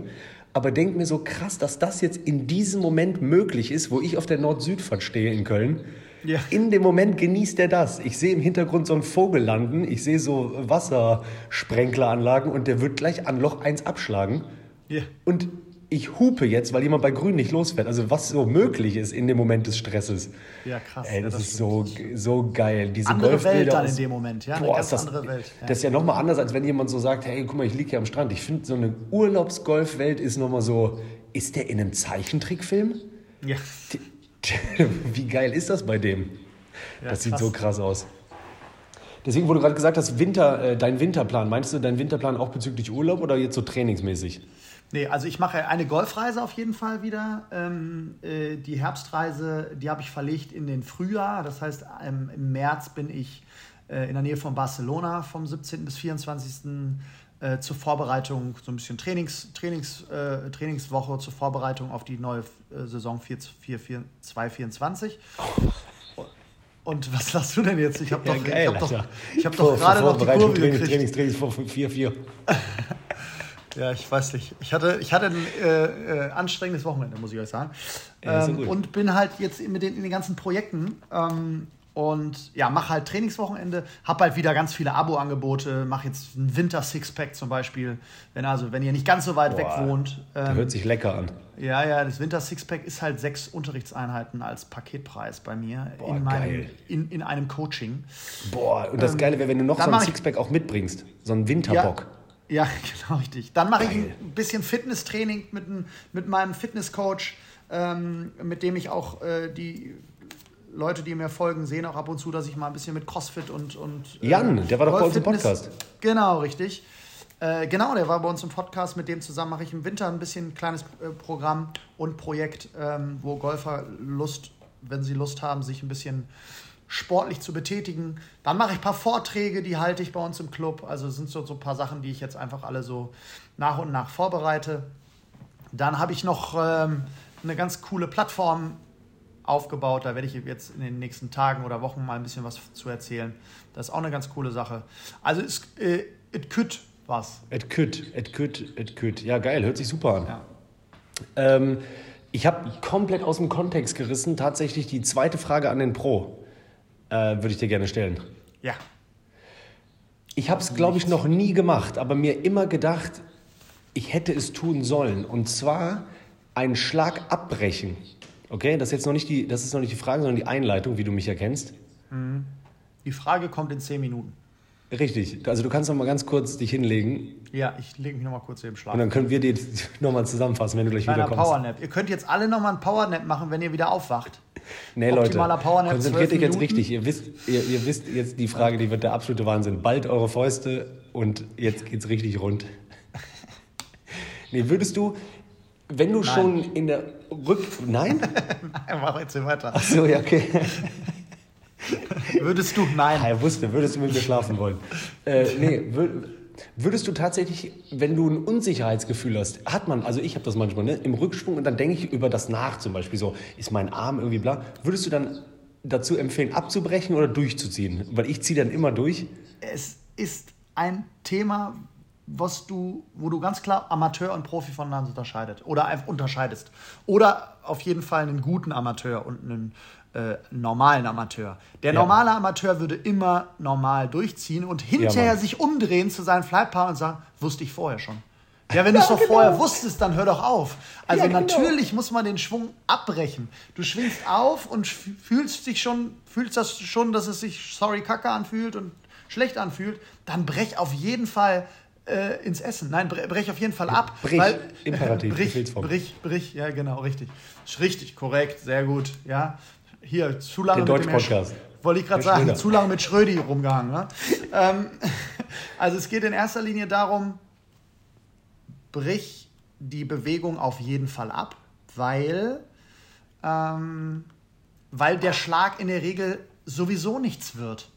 aber denke mir so krass, dass das jetzt in diesem Moment möglich ist, wo ich auf der Nord-Süd-Fahrt stehe in Köln. Ja. In dem Moment genießt er das. Ich sehe im Hintergrund so einen Vogel landen, ich sehe so Wassersprenkleranlagen und der wird gleich an Loch 1 abschlagen. Ja. Und ich hupe jetzt, weil jemand bei Grün nicht losfährt. Also was so möglich ist in dem Moment des Stresses. Ja, krass. Ey, das, das ist so, so geil. Diese andere Welt dann in dem Moment, ja. Boah, ganz das, andere Welt. Ja. Das ist ja nochmal anders, als wenn jemand so sagt, hey, guck mal, ich liege hier am Strand. Ich finde, so eine Urlaubsgolfwelt ist nochmal so, ist der in einem Zeichentrickfilm? Ja. Wie geil ist das bei dem? Ja, das sieht krass. so krass aus. Deswegen, wo du gerade gesagt hast, Winter, äh, dein Winterplan, meinst du deinen Winterplan auch bezüglich Urlaub oder jetzt so trainingsmäßig? Nee, also ich mache eine Golfreise auf jeden Fall wieder. Ähm, äh, die Herbstreise, die habe ich verlegt in den Frühjahr. Das heißt, ähm, im März bin ich äh, in der Nähe von Barcelona vom 17. bis 24. Äh, zur Vorbereitung, so ein bisschen Trainings, Trainings, äh, Trainingswoche zur Vorbereitung auf die neue äh, Saison 2024. Und was lachst du denn jetzt? Ich habe doch, ja, hab doch, hab doch gerade noch die Kurve gekriegt. Trainings, Trainings, Trainings 4-4. Ja, ich weiß nicht. Ich hatte, ich hatte ein äh, äh, anstrengendes Wochenende, muss ich euch sagen. Ja, ähm, und bin halt jetzt mit den, in den ganzen Projekten ähm, und ja, mache halt Trainingswochenende, habe halt wieder ganz viele Abo-Angebote, mache jetzt ein Winter-Sixpack zum Beispiel. Wenn, also, wenn ihr nicht ganz so weit Boah, weg wohnt. Ähm, hört sich lecker an. Ja, ja, das Winter-Sixpack ist halt sechs Unterrichtseinheiten als Paketpreis bei mir Boah, in, meinem, in, in einem Coaching. Boah, und das ähm, Geile wäre, wenn du noch so ein Sixpack auch mitbringst, so einen Winterbock. Ja, ja, genau, richtig. Dann mache ich ein bisschen Fitnesstraining mit, mit meinem Fitnesscoach, ähm, mit dem ich auch äh, die Leute, die mir folgen, sehen auch ab und zu, dass ich mal ein bisschen mit CrossFit und. und äh, Jan, der war doch bei uns im Podcast. Genau, richtig. Äh, genau, der war bei uns im Podcast. Mit dem zusammen mache ich im Winter ein bisschen ein kleines äh, Programm und Projekt, ähm, wo Golfer Lust, wenn sie Lust haben, sich ein bisschen sportlich zu betätigen. Dann mache ich ein paar Vorträge, die halte ich bei uns im Club. Also sind so, so ein paar Sachen, die ich jetzt einfach alle so nach und nach vorbereite. Dann habe ich noch ähm, eine ganz coole Plattform aufgebaut. Da werde ich jetzt in den nächsten Tagen oder Wochen mal ein bisschen was zu erzählen. Das ist auch eine ganz coole Sache. Also es äh, it could was. It could, it could, it could. Ja, geil, hört sich super an. Ja. Ähm, ich habe komplett aus dem Kontext gerissen tatsächlich die zweite Frage an den Pro äh, würde ich dir gerne stellen. Ja. Ich habe es, glaube ich, noch nie gemacht, aber mir immer gedacht, ich hätte es tun sollen. Und zwar einen Schlag abbrechen. Okay, das ist jetzt noch nicht die, das ist noch nicht die Frage, sondern die Einleitung, wie du mich erkennst. Mhm. Die Frage kommt in zehn Minuten. Richtig. Also du kannst noch mal ganz kurz dich hinlegen. Ja, ich lege mich noch mal kurz hier im Schlaf. Und dann können wir die noch mal zusammenfassen, wenn du gleich wieder kommst. Powernap. Ihr könnt jetzt alle noch mal einen Powernap machen, wenn ihr wieder aufwacht. Nee, Leute, konzentriert euch jetzt richtig. Ihr wisst, ihr, ihr, wisst jetzt die Frage, die wird der absolute Wahnsinn. Bald eure Fäuste und jetzt geht's richtig rund. nee, würdest du, wenn du Nein. schon in der Rück... Nein? Mach jetzt weiter. Ach so, ja, okay. würdest du? Nein. Er wusste, würdest du mit mir schlafen wollen? Äh, nee, würdest du tatsächlich, wenn du ein Unsicherheitsgefühl hast, hat man, also ich habe das manchmal, ne, im Rücksprung und dann denke ich über das nach, zum Beispiel so, ist mein Arm irgendwie bla, würdest du dann dazu empfehlen, abzubrechen oder durchzuziehen? Weil ich ziehe dann immer durch. Es ist ein Thema, was du, wo du ganz klar Amateur und Profi voneinander unterscheidet oder einfach unterscheidest. Oder auf jeden Fall einen guten Amateur und einen äh, normalen Amateur. Der ja. normale Amateur würde immer normal durchziehen und hinterher ja, sich umdrehen zu seinem Flightpartner und sagen, wusste ich vorher schon. Ja, wenn du es doch genau. vorher wusstest, dann hör doch auf. Also ja, genau. natürlich muss man den Schwung abbrechen. Du schwingst auf und fühlst dich schon, fühlst das schon, dass es sich sorry kacke anfühlt und schlecht anfühlt, dann brech auf jeden Fall äh, ins Essen. Nein, brech auf jeden Fall ab. Brich, weil, Imperativ. brich, brich, brich, ja genau, richtig. Richtig, korrekt, sehr gut, ja. Hier, zu lange Den mit dem Podcast. Wollte ich gerade sagen, Schröder. zu lange mit Schrödi rumgehangen. Ne? ähm, also es geht in erster Linie darum, brich die Bewegung auf jeden Fall ab, weil, ähm, weil der Schlag in der Regel sowieso nichts wird.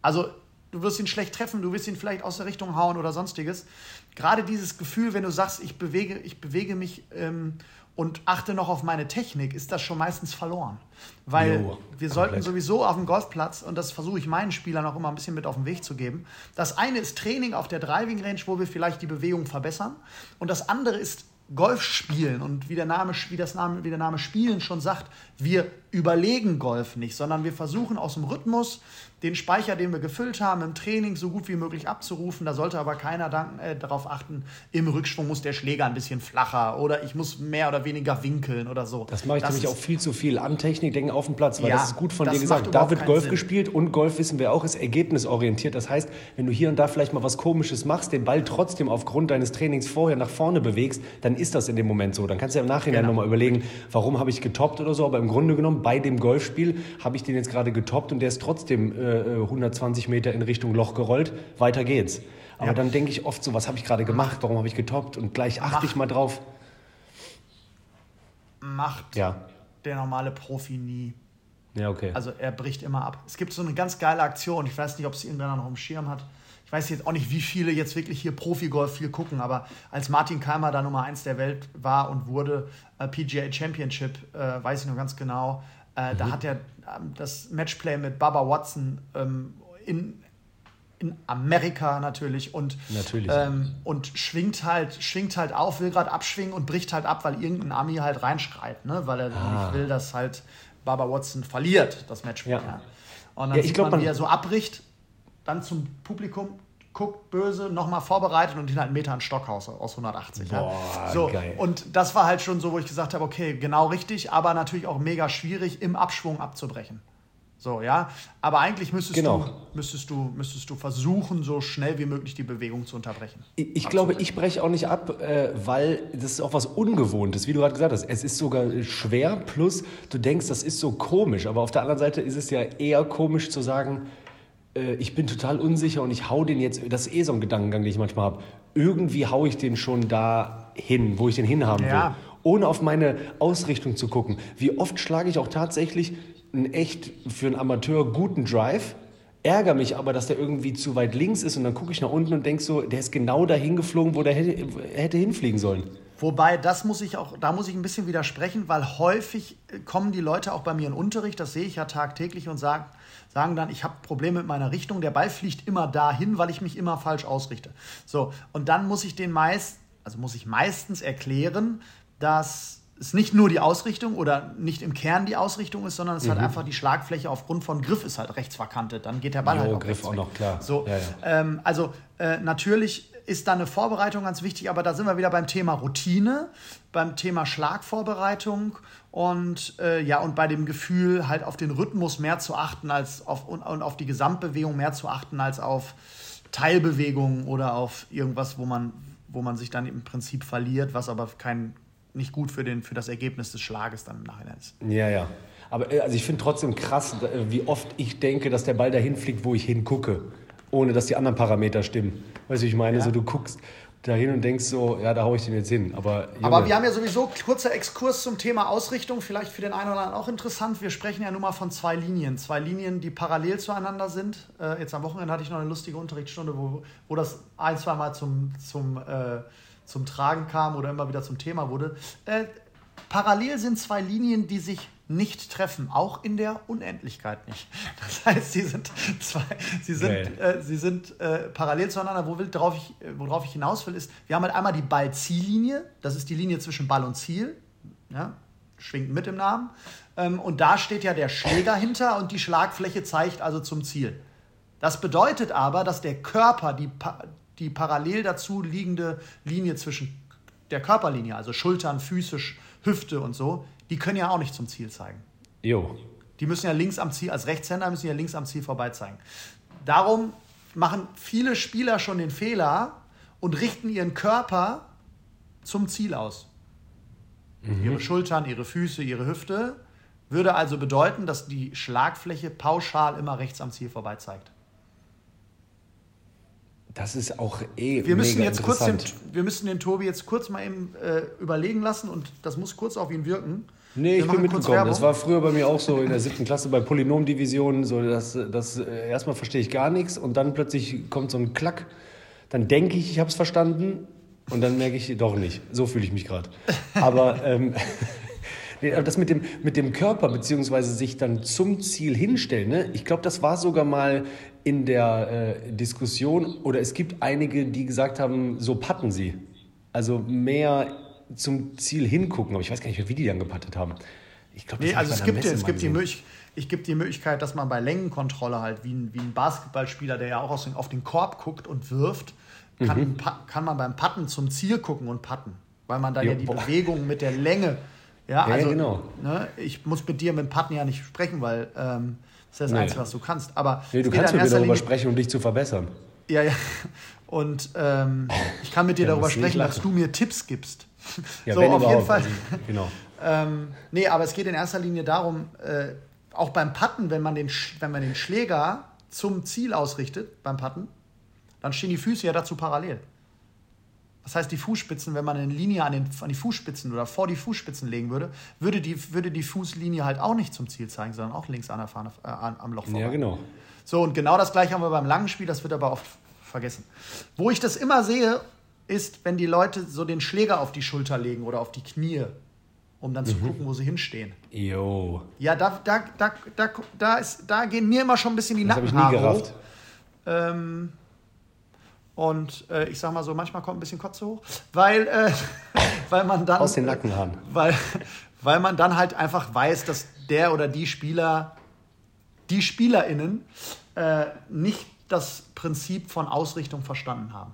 Also du wirst ihn schlecht treffen, du wirst ihn vielleicht aus der Richtung hauen oder sonstiges. Gerade dieses Gefühl, wenn du sagst, ich bewege, ich bewege mich ähm, und achte noch auf meine Technik, ist das schon meistens verloren. Weil jo, wir sollten sowieso auf dem Golfplatz, und das versuche ich meinen Spielern auch immer ein bisschen mit auf den Weg zu geben, das eine ist Training auf der Driving Range, wo wir vielleicht die Bewegung verbessern. Und das andere ist Golf spielen. Und wie der Name, wie das Name, wie der Name Spielen schon sagt, wir überlegen Golf nicht, sondern wir versuchen aus dem Rhythmus den Speicher, den wir gefüllt haben, im Training so gut wie möglich abzurufen. Da sollte aber keiner dann, äh, darauf achten, im Rückschwung muss der Schläger ein bisschen flacher oder ich muss mehr oder weniger winkeln oder so. Das mache ich das nämlich auch viel zu viel an Technik denken auf dem Platz, weil ja, das ist gut von dir gesagt. Da wird Golf Sinn. gespielt und Golf wissen wir auch ist ergebnisorientiert. Das heißt, wenn du hier und da vielleicht mal was Komisches machst, den Ball trotzdem aufgrund deines Trainings vorher nach vorne bewegst, dann ist das in dem Moment so. Dann kannst du ja im Nachhinein genau. nochmal überlegen, warum habe ich getoppt oder so. Aber im Grunde genommen bei dem Golfspiel habe ich den jetzt gerade getoppt und der ist trotzdem äh, 120 Meter in Richtung Loch gerollt. Weiter geht's. Aber ja. dann denke ich oft so, was habe ich gerade gemacht? Warum habe ich getoppt? Und gleich achte Macht. ich mal drauf. Macht ja. der normale Profi nie. Ja, okay. Also er bricht immer ab. Es gibt so eine ganz geile Aktion, ich weiß nicht, ob es irgendeiner noch im Schirm hat. Ich weiß jetzt auch nicht, wie viele jetzt wirklich hier Profi-Golf viel gucken, aber als Martin Keimer da Nummer 1 der Welt war und wurde, äh, PGA Championship, äh, weiß ich noch ganz genau, äh, mhm. Da hat er ähm, das Matchplay mit Baba Watson ähm, in, in Amerika natürlich und, natürlich. Ähm, und schwingt halt, schwingt halt auf, will gerade abschwingen und bricht halt ab, weil irgendein Ami halt reinschreit, ne? weil er ah. nicht will, dass halt Baba Watson verliert, das Matchplay. Ja. Ja. Und dann ja, sieht glaub, man, wie er so abbricht, dann zum Publikum guckt böse, nochmal vorbereitet und ihn halt einen Meter an Stockhaus aus 180. Boah, ja. so, geil. Und das war halt schon so, wo ich gesagt habe, okay, genau richtig, aber natürlich auch mega schwierig, im Abschwung abzubrechen. So, ja. Aber eigentlich müsstest, genau. du, müsstest, du, müsstest du versuchen, so schnell wie möglich die Bewegung zu unterbrechen. Ich, ich glaube, ich breche auch nicht ab, äh, weil das ist auch was Ungewohntes, wie du gerade gesagt hast. Es ist sogar schwer, plus du denkst, das ist so komisch. Aber auf der anderen Seite ist es ja eher komisch zu sagen, äh, ich bin total unsicher und ich hau den jetzt, das ist eh so ein Gedankengang, den ich manchmal habe, irgendwie hau ich den schon da hin, wo ich den hinhaben ja. will. Ohne auf meine Ausrichtung zu gucken. Wie oft schlage ich auch tatsächlich einen echt für einen Amateur guten Drive, ärgere mich aber, dass der irgendwie zu weit links ist und dann gucke ich nach unten und denke so, der ist genau dahin geflogen, wo der hätte, hätte hinfliegen sollen. Wobei, das muss ich auch, da muss ich ein bisschen widersprechen, weil häufig kommen die Leute auch bei mir in Unterricht, das sehe ich ja tagtäglich und sagen, sagen dann, ich habe Probleme mit meiner Richtung, der Ball fliegt immer dahin, weil ich mich immer falsch ausrichte. So, und dann muss ich den meist, also muss ich meistens erklären, dass es nicht nur die Ausrichtung oder nicht im Kern die Ausrichtung ist, sondern es mhm. halt einfach die Schlagfläche aufgrund von Griff ist halt rechts verkantet. Dann geht der Ball jo, halt auch Griff auch noch klar. So, ja, ja. Ähm, also äh, natürlich ist da eine Vorbereitung ganz wichtig, aber da sind wir wieder beim Thema Routine, beim Thema Schlagvorbereitung und äh, ja und bei dem Gefühl halt auf den Rhythmus mehr zu achten als auf und, und auf die Gesamtbewegung mehr zu achten als auf Teilbewegungen oder auf irgendwas, wo man wo man sich dann im Prinzip verliert, was aber kein nicht gut für, den, für das Ergebnis des Schlages dann im Nachhinein ist. Ja, ja. Aber äh, also ich finde trotzdem krass, äh, wie oft ich denke, dass der Ball dahin fliegt, wo ich hingucke, ohne dass die anderen Parameter stimmen. Weißt du, ich meine, ja. so du guckst dahin und denkst so, ja, da haue ich den jetzt hin. Aber, Junge. Aber wir haben ja sowieso kurzer Exkurs zum Thema Ausrichtung, vielleicht für den einen oder anderen auch interessant. Wir sprechen ja nun mal von zwei Linien. Zwei Linien, die parallel zueinander sind. Äh, jetzt am Wochenende hatte ich noch eine lustige Unterrichtsstunde, wo, wo das ein, zwei Mal zum, zum, äh, zum Tragen kam oder immer wieder zum Thema wurde. Äh, parallel sind zwei Linien, die sich nicht treffen, auch in der Unendlichkeit nicht. Das heißt, sie sind zwei, sie sind, äh, sie sind äh, parallel zueinander. Wo will, worauf, ich, worauf ich hinaus will, ist, wir haben halt einmal die Ball-Ziellinie, das ist die Linie zwischen Ball und Ziel, ja, schwingt mit im Namen. Ähm, und da steht ja der Schläger hinter und die Schlagfläche zeigt also zum Ziel. Das bedeutet aber, dass der Körper die, die parallel dazu liegende Linie zwischen der Körperlinie, also Schultern, Füße, Hüfte und so, die können ja auch nicht zum Ziel zeigen. Jo. Die müssen ja links am Ziel, als Rechtshänder müssen ja links am Ziel vorbei zeigen. Darum machen viele Spieler schon den Fehler und richten ihren Körper zum Ziel aus. Mhm. Ihre Schultern, ihre Füße, ihre Hüfte. Würde also bedeuten, dass die Schlagfläche pauschal immer rechts am Ziel vorbei zeigt. Das ist auch eh wir müssen jetzt kurz den, Wir müssen den Tobi jetzt kurz mal eben äh, überlegen lassen und das muss kurz auf ihn wirken. Nee, ich bin mitgekommen. Das war früher bei mir auch so in der siebten Klasse bei Polynomdivisionen. So, das, das, äh, erstmal verstehe ich gar nichts und dann plötzlich kommt so ein Klack. Dann denke ich, ich habe es verstanden und dann merke ich doch nicht. So fühle ich mich gerade. Aber ähm, das mit dem, mit dem Körper beziehungsweise sich dann zum Ziel hinstellen, ne? ich glaube, das war sogar mal in der äh, Diskussion oder es gibt einige, die gesagt haben, so patten sie. Also mehr zum Ziel hingucken, aber ich weiß gar nicht, wie die dann gepattet haben. Ich glaube, nee, also es gibt, es gibt die Möglichkeit, ich gebe die Möglichkeit, dass man bei Längenkontrolle halt, wie ein, wie ein Basketballspieler, der ja auch aus auf den Korb guckt und wirft, kann, mhm. kann man beim Patten zum Ziel gucken und patten. Weil man dann jo, ja die boah. Bewegung mit der Länge, ja, ja also, genau. Ne, ich muss mit dir mit dem Patten ja nicht sprechen, weil ähm, das ist das nee. Einzige, was du kannst. Aber nee, du kannst mit mir darüber Linie, sprechen, um dich zu verbessern. Ja, ja. Und ähm, ich kann mit dir ja, darüber sprechen, dass du mir Tipps gibst. Ja, so, auf jeden Fall. Also, genau. ähm, nee, aber es geht in erster Linie darum, äh, auch beim Patten, wenn man, den, wenn man den Schläger zum Ziel ausrichtet, beim Patten, dann stehen die Füße ja dazu parallel. Das heißt, die Fußspitzen, wenn man eine Linie an, den, an die Fußspitzen oder vor die Fußspitzen legen würde, würde die, würde die Fußlinie halt auch nicht zum Ziel zeigen, sondern auch links an der Fahne, äh, am Loch vorbei. Ja, genau. So, und genau das gleiche haben wir beim langen Spiel, das wird aber oft vergessen. Wo ich das immer sehe, ist, wenn die Leute so den Schläger auf die Schulter legen oder auf die Knie, um dann mhm. zu gucken, wo sie hinstehen. Jo. Ja, da, da, da, da, da, ist, da gehen mir immer schon ein bisschen die das Nackenhaare hoch. Ähm, und äh, ich sag mal so, manchmal kommt ein bisschen Kotze hoch, weil, äh, weil man dann. Aus den Nackenhaaren. Weil, weil man dann halt einfach weiß, dass der oder die Spieler, die SpielerInnen, äh, nicht das Prinzip von Ausrichtung verstanden haben.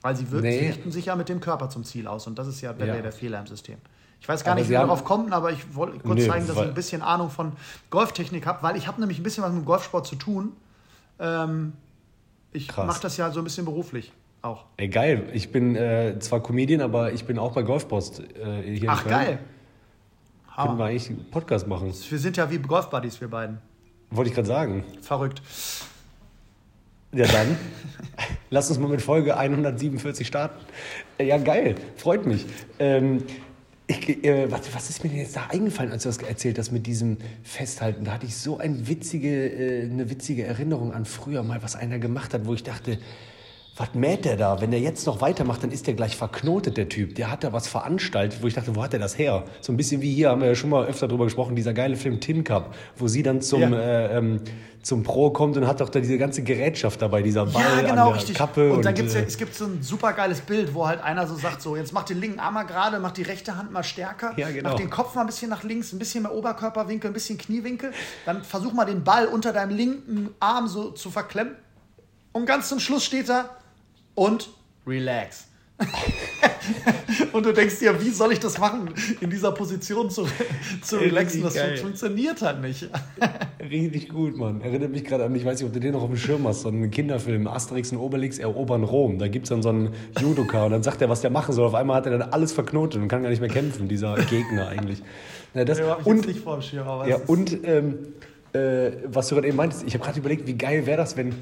Weil sie nee. richten sich ja mit dem Körper zum Ziel aus und das ist ja der, ja. der Fehler im System. Ich weiß gar aber nicht, wie wir darauf kommen, aber ich wollte kurz nee, zeigen, dass ich ein bisschen Ahnung von Golftechnik habe, weil ich habe nämlich ein bisschen was mit dem Golfsport zu tun. Ähm, ich mache das ja so ein bisschen beruflich auch. Ey, geil. Ich bin äh, zwar Comedian, aber ich bin auch bei Golfpost äh, hier Ach, in Köln. geil. Können wir eigentlich einen Podcast machen. Wir sind ja wie Golfbuddies, wir beiden. Wollte ich gerade sagen. Verrückt. Ja, dann. Lass uns mal mit Folge 147 starten. Äh, ja, geil. Freut mich. Ähm, ich, äh, was, was, ist mir denn jetzt da eingefallen, als du das erzählt hast mit diesem Festhalten? Da hatte ich so ein witzige, äh, eine witzige Erinnerung an früher mal, was einer gemacht hat, wo ich dachte, was mäht der da? Wenn der jetzt noch weitermacht, dann ist der gleich verknotet, der Typ. Der hat da was veranstaltet, wo ich dachte, wo hat der das her? So ein bisschen wie hier, haben wir ja schon mal öfter drüber gesprochen, dieser geile Film Tin Cup, wo sie dann zum, ja. äh, ähm, zum Pro kommt und hat doch da diese ganze Gerätschaft dabei, dieser Ball ja, genau, an der richtig. Kappe. Und, dann gibt's ja, äh, es gibt so ein super geiles Bild, wo halt einer so sagt, so jetzt mach den linken Arm mal gerade, mach die rechte Hand mal stärker, ja, genau. mach den Kopf mal ein bisschen nach links, ein bisschen mehr Oberkörperwinkel, ein bisschen Kniewinkel, dann versuch mal den Ball unter deinem linken Arm so zu verklemmen. Und ganz zum Schluss steht da, und relax. und du denkst dir, wie soll ich das machen, in dieser Position zu, zu relaxen? Das geil. funktioniert halt nicht. Richtig gut, Mann. Erinnert mich gerade an, ich weiß nicht, ob du den noch auf dem Schirm hast, so einen Kinderfilm, Asterix und Obelix erobern Rom. Da gibt es dann so einen Judoka und dann sagt er, was der machen soll. Auf einmal hat er dann alles verknotet und kann gar nicht mehr kämpfen, dieser Gegner eigentlich. Ja, das, ja, und, nicht vor Schirm, aber ja, und ähm, äh, was du gerade eben meintest, ich habe gerade überlegt, wie geil wäre das, wenn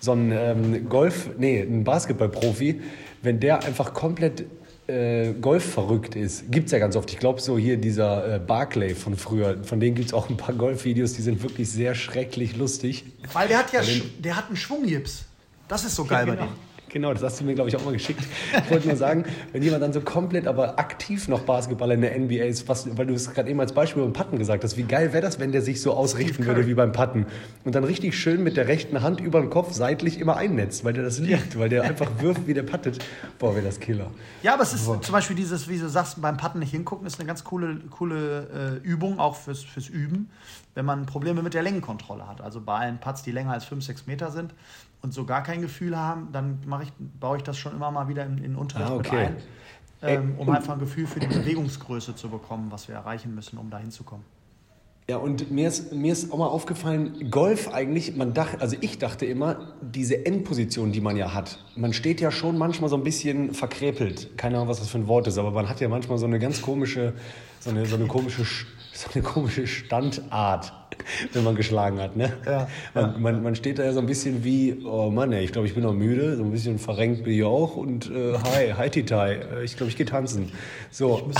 so ein ähm, Golf, nee, ein Basketballprofi, wenn der einfach komplett äh, Golf verrückt ist, gibt es ja ganz oft. Ich glaube, so hier dieser äh, Barclay von früher, von denen gibt es auch ein paar Golfvideos, die sind wirklich sehr schrecklich lustig. Weil der hat ja, der hat einen Schwunggips. Das ist so geil ja, genau. bei dem. Genau, das hast du mir, glaube ich, auch mal geschickt. Ich wollte nur sagen, wenn jemand dann so komplett aber aktiv noch Basketball in der NBA ist, was, weil du es gerade eben als Beispiel beim Putten gesagt hast, wie geil wäre das, wenn der sich so ausrichten würde wie beim Putten und dann richtig schön mit der rechten Hand über den Kopf seitlich immer einnetzt, weil der das liebt, weil der einfach wirft, wie der puttet. Boah, wäre das Killer. Ja, aber es ist Boah. zum Beispiel dieses, wie du sagst, beim Putten nicht hingucken, ist eine ganz coole, coole äh, Übung, auch fürs, fürs Üben, wenn man Probleme mit der Längenkontrolle hat. Also bei allen Putts, die länger als 5, 6 Meter sind, und so gar kein Gefühl haben, dann ich, baue ich das schon immer mal wieder in, in Unterricht ah, okay. mit ein, ähm, um einfach ein Gefühl für die Bewegungsgröße zu bekommen, was wir erreichen müssen, um da hinzukommen. Ja, und mir ist, mir ist auch mal aufgefallen, Golf eigentlich, man dachte, also ich dachte immer, diese Endposition, die man ja hat, man steht ja schon manchmal so ein bisschen verkrepelt. Keine Ahnung, was das für ein Wort ist, aber man hat ja manchmal so eine ganz komische, so eine, so eine komische so eine komische Standart, wenn man geschlagen hat. Ne? Ja, man, man, man, steht da ja so ein bisschen wie, oh Mann, ey, ich glaube, ich bin noch müde, so ein bisschen verrenkt bin ich auch und äh, hi, hi Titai, äh, ich glaube, ich gehe tanzen. So.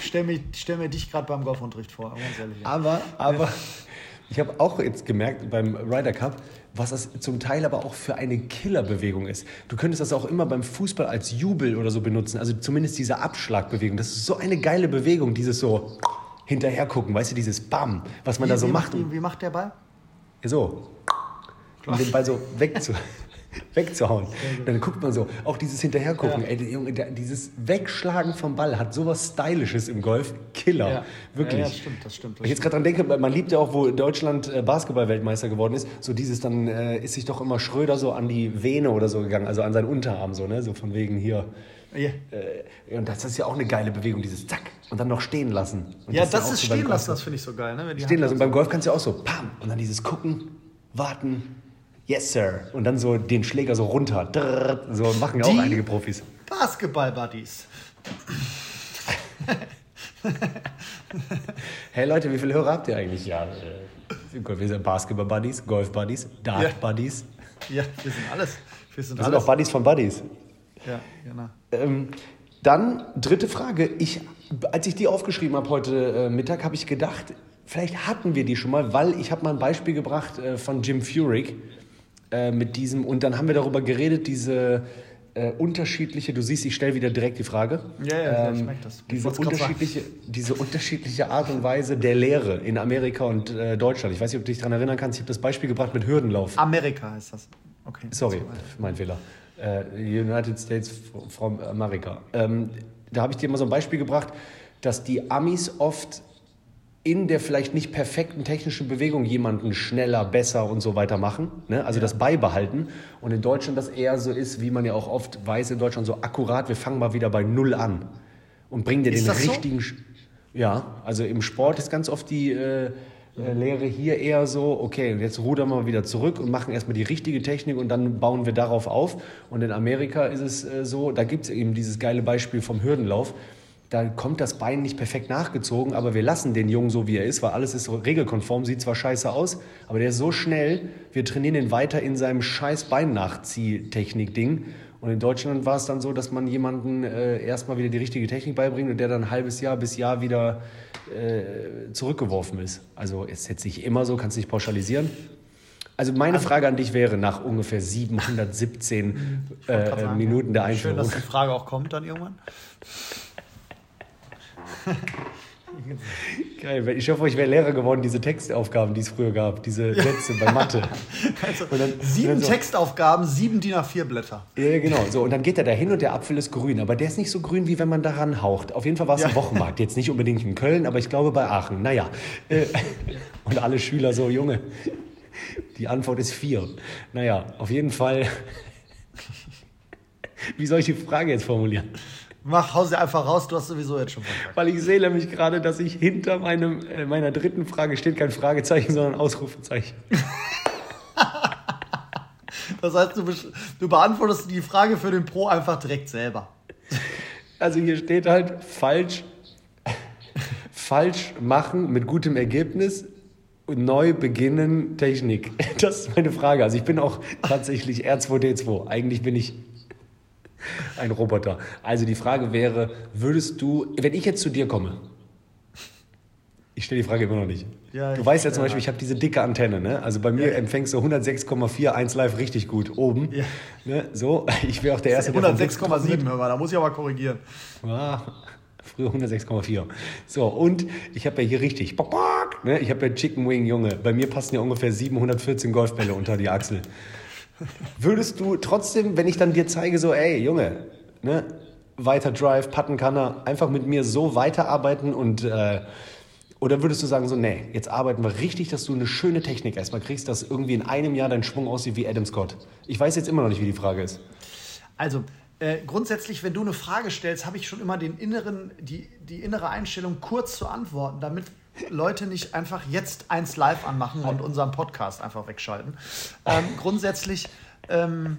Ich, stelle mir, stell mir dich gerade beim Golfunterricht vor, ganz ehrlich. Aber, aber ich habe auch jetzt gemerkt beim Ryder Cup, was das zum Teil aber auch für eine Killerbewegung ist. Du könntest das auch immer beim Fußball als Jubel oder so benutzen, also zumindest diese Abschlagbewegung. Das ist so eine geile Bewegung, dieses so hinterher gucken, weißt du, dieses Bam, was man wie, da so wie macht. Wie, wie macht der Ball? So. Um den Ball so wegzu, wegzuhauen. Dann guckt man so, auch dieses Hinterhergucken, ja. ey, Junge, dieses Wegschlagen vom Ball hat sowas Stylisches im Golf. Killer. Ja. Wirklich. Ja, ja, das stimmt, das stimmt. Das ich jetzt gerade dran denke, man liebt ja auch, wo Deutschland äh, Basketball-Weltmeister geworden ist, so dieses, dann äh, ist sich doch immer Schröder so an die Vene oder so gegangen, also an seinen Unterarm, so, ne? So von wegen hier. Ja. Äh, und das ist ja auch eine geile Bewegung, dieses Zack und dann noch stehen lassen. Und ja, das, das ist, so stehen lassen, das finde ich so geil. Ne? stehen lassen. Und beim Golf kannst du ja auch so, pam, und dann dieses Gucken, warten, yes, sir. Und dann so den Schläger so runter. Drrr, so machen ja auch einige Profis. Basketball-Buddies. hey Leute, wie viele Hörer habt ihr eigentlich? Ja, äh, wir sind Basketball-Buddies, Golf-Buddies, Dart-Buddies. Ja. ja. wir sind alles. Wir sind, wir sind alles. auch Buddies von Buddies. Ja, genau. Ähm, dann dritte Frage. Ich, als ich die aufgeschrieben habe heute äh, Mittag, habe ich gedacht, vielleicht hatten wir die schon mal, weil ich habe mal ein Beispiel gebracht äh, von Jim Furyk äh, mit diesem und dann haben wir darüber geredet, diese äh, unterschiedliche, du siehst, ich stelle wieder direkt die Frage. Ja, ja, ähm, ich merke das. Diese unterschiedliche, diese unterschiedliche Art und Weise der Lehre in Amerika und äh, Deutschland. Ich weiß nicht, ob du dich daran erinnern kannst, ich habe das Beispiel gebracht mit Hürdenlauf. Amerika heißt das. Okay. Sorry, mein Fehler. Äh, United States from America. Ähm, da habe ich dir mal so ein Beispiel gebracht, dass die Amis oft in der vielleicht nicht perfekten technischen Bewegung jemanden schneller, besser und so weiter machen. Ne? Also ja. das beibehalten. Und in Deutschland das eher so ist, wie man ja auch oft weiß in Deutschland, so akkurat, wir fangen mal wieder bei Null an und bringen dir ist den richtigen... So? Ja, also im Sport ist ganz oft die... Äh, äh, Lehre hier eher so, okay, jetzt rudern wir wieder zurück und machen erstmal die richtige Technik und dann bauen wir darauf auf. Und in Amerika ist es äh, so, da gibt es eben dieses geile Beispiel vom Hürdenlauf. Da kommt das Bein nicht perfekt nachgezogen, aber wir lassen den Jungen so, wie er ist, weil alles ist regelkonform, sieht zwar scheiße aus, aber der ist so schnell, wir trainieren ihn weiter in seinem scheiß Bein-Nachzieh-Technik-Ding und in Deutschland war es dann so, dass man jemanden äh, erstmal wieder die richtige Technik beibringt und der dann ein halbes Jahr bis Jahr wieder äh, zurückgeworfen ist. Also ist jetzt nicht immer so, kannst nicht pauschalisieren. Also meine also, Frage an dich wäre nach ungefähr 717 äh, Minuten der Einführung. Schön, dass die Frage auch kommt dann irgendwann. Geil, ich hoffe, ich wäre Lehrer geworden, diese Textaufgaben, die es früher gab, diese Sätze bei Mathe. Also, dann, sieben so, Textaufgaben, sieben DIN A4 Blätter. Ja, genau. So, und dann geht er da hin und der Apfel ist grün. Aber der ist nicht so grün, wie wenn man daran haucht. Auf jeden Fall war es ja. ein Wochenmarkt. Jetzt nicht unbedingt in Köln, aber ich glaube bei Aachen. Naja. Äh, und alle Schüler so, Junge, die Antwort ist vier. Naja, auf jeden Fall. Wie soll ich die Frage jetzt formulieren? Mach, hau sie einfach raus, du hast sowieso jetzt schon verkackt. Weil ich sehe nämlich gerade, dass ich hinter meinem, äh, meiner dritten Frage steht kein Fragezeichen, sondern Ausrufezeichen. das heißt, du, du beantwortest die Frage für den Pro einfach direkt selber. Also hier steht halt falsch, falsch machen mit gutem Ergebnis neu beginnen Technik. Das ist meine Frage. Also ich bin auch tatsächlich R2D2. Eigentlich bin ich ein Roboter. Also die Frage wäre, würdest du, wenn ich jetzt zu dir komme, Ich stelle die Frage immer noch nicht. Ja, du weißt ja zum Beispiel, ich habe diese dicke Antenne. Ne? Also bei mir ja. empfängst du 106,41 live richtig gut oben. Ja. Ne? So, ich wäre auch der Erste, 106,7, hör mal, da muss ich aber korrigieren. Ah, früher 106,4. So, und ich habe ja hier richtig, ne? ich habe ja Chicken Wing, Junge. Bei mir passen ja ungefähr 714 Golfbälle unter die Achsel. Würdest du trotzdem, wenn ich dann dir zeige, so, ey, Junge, ne? weiter Drive, Putten kann er, einfach mit mir so weiterarbeiten und äh, oder würdest du sagen so, nee, jetzt arbeiten wir richtig, dass du eine schöne Technik erstmal kriegst, dass irgendwie in einem Jahr dein Schwung aussieht wie Adam Scott? Ich weiß jetzt immer noch nicht, wie die Frage ist. Also, äh, grundsätzlich, wenn du eine Frage stellst, habe ich schon immer den inneren, die, die innere Einstellung, kurz zu antworten, damit Leute nicht einfach jetzt eins live anmachen und unseren Podcast einfach wegschalten. Ähm, grundsätzlich ähm,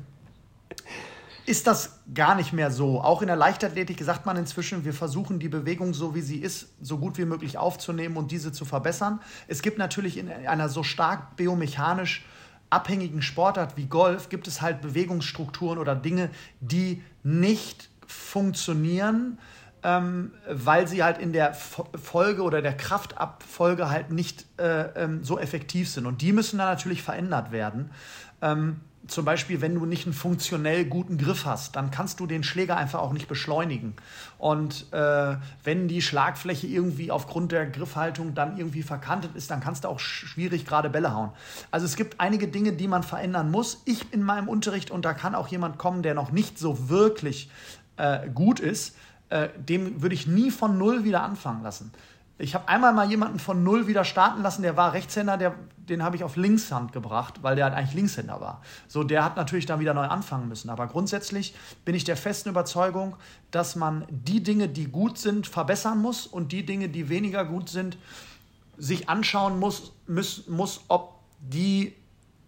ist das gar nicht mehr so. Auch in der Leichtathletik sagt man inzwischen, wir versuchen die Bewegung so wie sie ist, so gut wie möglich aufzunehmen und diese zu verbessern. Es gibt natürlich in einer so stark biomechanisch abhängigen Sportart wie Golf, gibt es halt Bewegungsstrukturen oder Dinge, die nicht funktionieren, ähm, weil sie halt in der Folge oder der Kraftabfolge halt nicht äh, ähm, so effektiv sind. Und die müssen dann natürlich verändert werden. Ähm, zum Beispiel, wenn du nicht einen funktionell guten Griff hast, dann kannst du den Schläger einfach auch nicht beschleunigen. Und äh, wenn die Schlagfläche irgendwie aufgrund der Griffhaltung dann irgendwie verkantet ist, dann kannst du auch schwierig gerade Bälle hauen. Also es gibt einige Dinge, die man verändern muss. Ich in meinem Unterricht, und da kann auch jemand kommen, der noch nicht so wirklich äh, gut ist, äh, dem würde ich nie von Null wieder anfangen lassen. Ich habe einmal mal jemanden von null wieder starten lassen, der war Rechtshänder, der, den habe ich auf Linkshand gebracht, weil der halt eigentlich Linkshänder war. So, der hat natürlich dann wieder neu anfangen müssen. Aber grundsätzlich bin ich der festen Überzeugung, dass man die Dinge, die gut sind, verbessern muss und die Dinge, die weniger gut sind, sich anschauen muss, muss, muss ob die